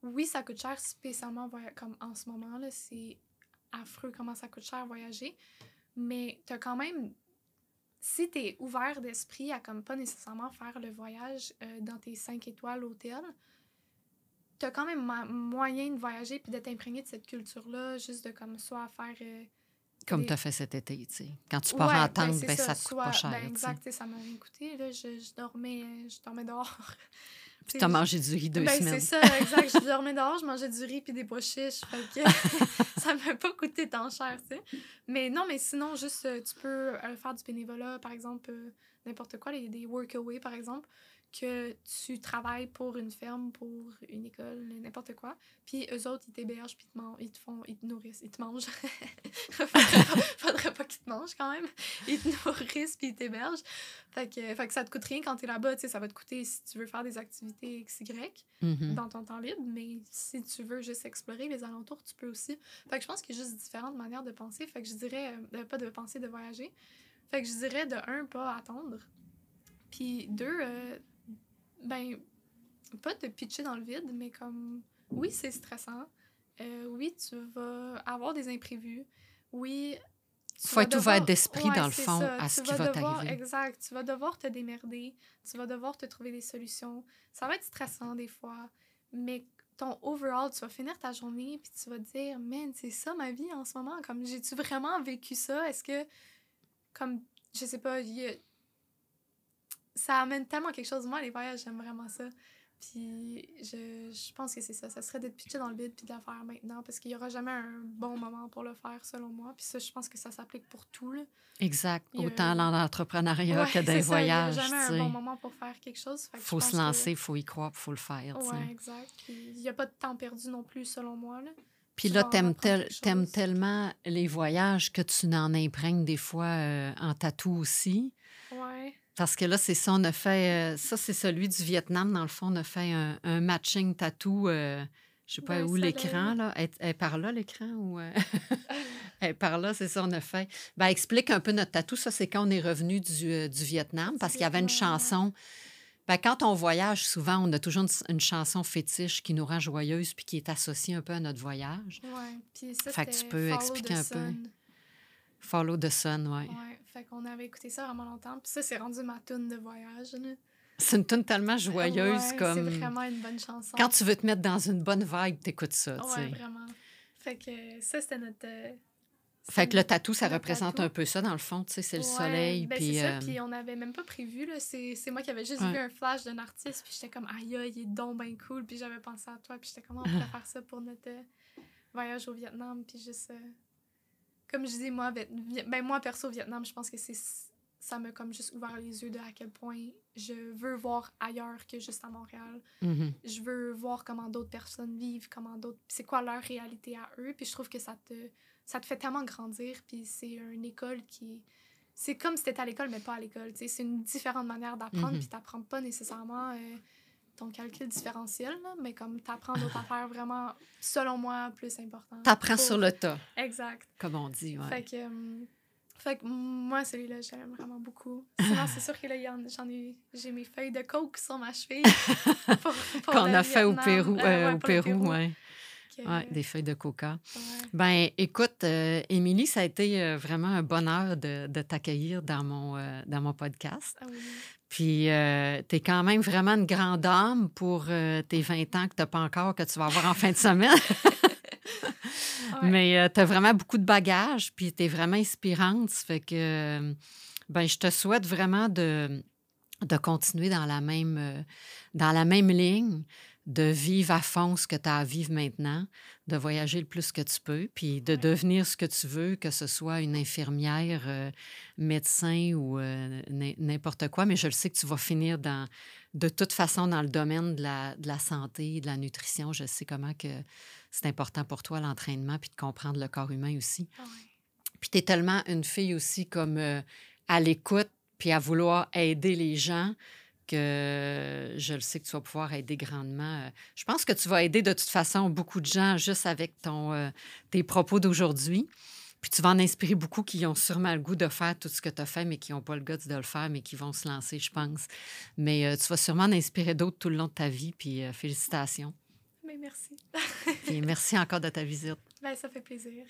oui, ça coûte cher, spécialement comme en ce moment, là, c'est affreux comment ça coûte cher voyager. Mais t'as quand même. Si t'es ouvert d'esprit à comme pas nécessairement faire le voyage euh, dans tes 5 étoiles hôtel, t'as quand même moyen de voyager puis d'être imprégné de cette culture-là, juste de comme soit faire. euh, Comme tu as fait cet été, tu sais. Quand tu pars Ouais, en tente, ben, ça te coûte soit- pas cher. ben, exact, ça m'a rien coûté. Là, je, je dormais, euh, je dormais dehors. Puis tu as mangé du riz deux ben, semaines. c'est ça, exact. Je dormais dehors, je mangeais du riz puis des pois chiches. Fait que ça m'a pas coûté tant cher, tu sais. Mais non, mais sinon, juste, euh, tu peux euh, faire du bénévolat, par exemple, euh, n'importe quoi. Il y a des workaway, par exemple, que tu travailles pour une ferme, pour une école, n'importe quoi. Puis eux autres, ils t'hébergent, puis ils ils te font, ils te nourrissent, ils te mangent. faudrait, pas, faudrait pas qu'ils te mangent quand même. Ils te nourrissent, puis ils t'hébergent. Fait que, fait que ça te coûte rien quand t'es là-bas, tu sais, ça va te coûter si tu veux faire des activités XY Mhm. dans ton temps libre, mais si tu veux juste explorer les alentours, tu peux aussi. Fait que je pense qu'il y a juste différentes manières de penser. Fait que je dirais, euh, pas de penser, de voyager. Fait que je dirais de un, pas attendre. Puis deux, euh, ben, pas te pitcher dans le vide, mais comme, oui, c'est stressant. Euh, oui, tu vas avoir des imprévus. Oui. tu Faut être ouvert d'esprit, Ouais, dans le fond, ça. à ce Tu qui vas va devoir- t'arriver. Exact. Tu vas devoir te démerder. Tu vas devoir te trouver des solutions. Ça va être stressant des fois, mais ton overall, tu vas finir ta journée puis tu vas te dire, man, c'est ça ma vie en ce moment. Comme, j'ai-tu vraiment vécu ça? Est-ce que, comme, je sais pas, il y a- ça amène tellement quelque chose. Moi, les voyages, j'aime vraiment ça. Puis je, je pense que c'est ça. Ça serait d'être pitché dans le vide puis de le faire maintenant parce qu'il y aura jamais un bon moment pour le faire, selon moi. Puis ça, je pense que ça s'applique pour tout, là. Exact. Il Autant dans l'entrepreneuriat Ouais, que dans les ça, Il voyages. n'y a jamais un bon moment pour faire quelque chose. Je faut se lancer, il faut y croire, il faut le faire. Ouais, exact. Puis il n'y a pas de temps perdu non plus, selon moi. Là. Puis là, t'aimes, tel- tellement les voyages que tu n'en imprègnes des fois euh, en tatou aussi. Ouais. Parce que là, c'est ça, on a fait. euh, ça, c'est celui du Vietnam. Dans le fond, on a fait un, un matching tattoo. euh, je sais pas où l'écran, là. Elle, elle est par là, l'écran? Ou, euh, elle par là, c'est ça, on a fait. Ben, explique un peu notre tatou. Ça, c'est quand on est revenu du, euh, du Vietnam, parce qu'il y avait une chanson. Ben, quand on voyage, souvent, on a toujours une, une chanson fétiche qui nous rend joyeuse puis qui est associée un peu à notre voyage. Ouais. Puis ça, Fait que tu peux expliquer un peu. Follow the Sun, ouais. Ouais. Fait qu'on avait écouté ça vraiment longtemps. Puis ça, c'est rendu ma tune de voyage. là. C'est une tune tellement joyeuse Ouais, comme. C'est vraiment une bonne chanson. Quand tu veux te mettre dans une bonne vibe, t'écoutes ça, sais. vraiment. Fait que ça, c'était notre. euh, Fait que le tatou, ça le représente tatou. un peu ça, dans le fond, tu sais, c'est le Ouais, soleil, ben puis... c'est ça, euh, puis on n'avait même pas prévu, là. C'est c'est moi qui avais juste Ouais. vu un flash d'un artiste, puis j'étais comme, aïe, il est donc bien cool, puis j'avais pensé à toi, puis j'étais comme, on pourrait faire ça pour notre euh, voyage au Vietnam, puis juste... euh, Comme je dis, moi, ben, moi, perso, Vietnam, je pense que c'est ça m'a comme juste ouvert les yeux de à quel point je veux voir ailleurs que juste à Montréal. mhm. Je veux voir comment d'autres personnes vivent, comment d'autres... C'est quoi leur réalité à eux, puis je trouve que ça te, ça te fait tellement grandir, puis c'est une école qui... C'est comme si t'étais à l'école, mais pas à l'école. C'est une différente manière d'apprendre, Mhm. puis t'apprends pas nécessairement euh, ton calcul différentiel, là, mais comme t'apprends d'autres affaires vraiment, selon moi, plus importantes. T'apprends pour- sur le tas, Exact. comme on dit, ouais. Fait que... euh, fait que moi, celui-là, j'aime vraiment beaucoup. Sinon, c'est sûr que là, j'en ai... J'ai mes feuilles de coke sur ma cheville. Qu'on a fait au. Pérou, Euh, euh, ouais, au le Pérou, ouais. Ouais, des feuilles de coca. ouais. Ben, écoute, euh, Émilie, ça a été euh, vraiment un bonheur de, de t'accueillir dans mon, euh, dans mon podcast. Ah oui. Puis, tu es quand même vraiment une grande dame pour euh, tes 20 ans que tu n'as pas encore, que tu vas avoir en fin de semaine. Ouais. Mais tu as vraiment beaucoup de bagages, puis tu es vraiment inspirante. Ça fait que euh, ben, je te souhaite vraiment de, de continuer dans la, même, euh, dans la même ligne, de vivre à fond ce que tu as à vivre maintenant, de voyager le plus que tu peux, puis de devenir ce que tu veux, que ce soit une infirmière, euh, médecin ou euh, n'importe quoi. Mais je le sais que tu vas finir dans, de toute façon dans le domaine de la, de la santé, de la nutrition. Je sais comment que c'est important pour toi l'entraînement, puis de comprendre le corps humain aussi. Ah. Puis tu es tellement une fille aussi comme euh, à l'écoute, puis à vouloir aider les gens que je le sais que tu vas pouvoir aider grandement. Euh. Je pense que tu vas aider de toute façon beaucoup de gens juste avec ton, euh, tes propos d'aujourd'hui. Puis tu vas en inspirer beaucoup qui ont sûrement le goût de faire tout ce que tu as fait, mais qui n'ont pas le goût de le faire, mais qui vont se lancer, je pense. Mais euh, tu vas sûrement en inspirer d'autres tout le long de ta vie. Puis félicitations. Mais merci. Et merci encore de ta visite. Ben, ça fait plaisir.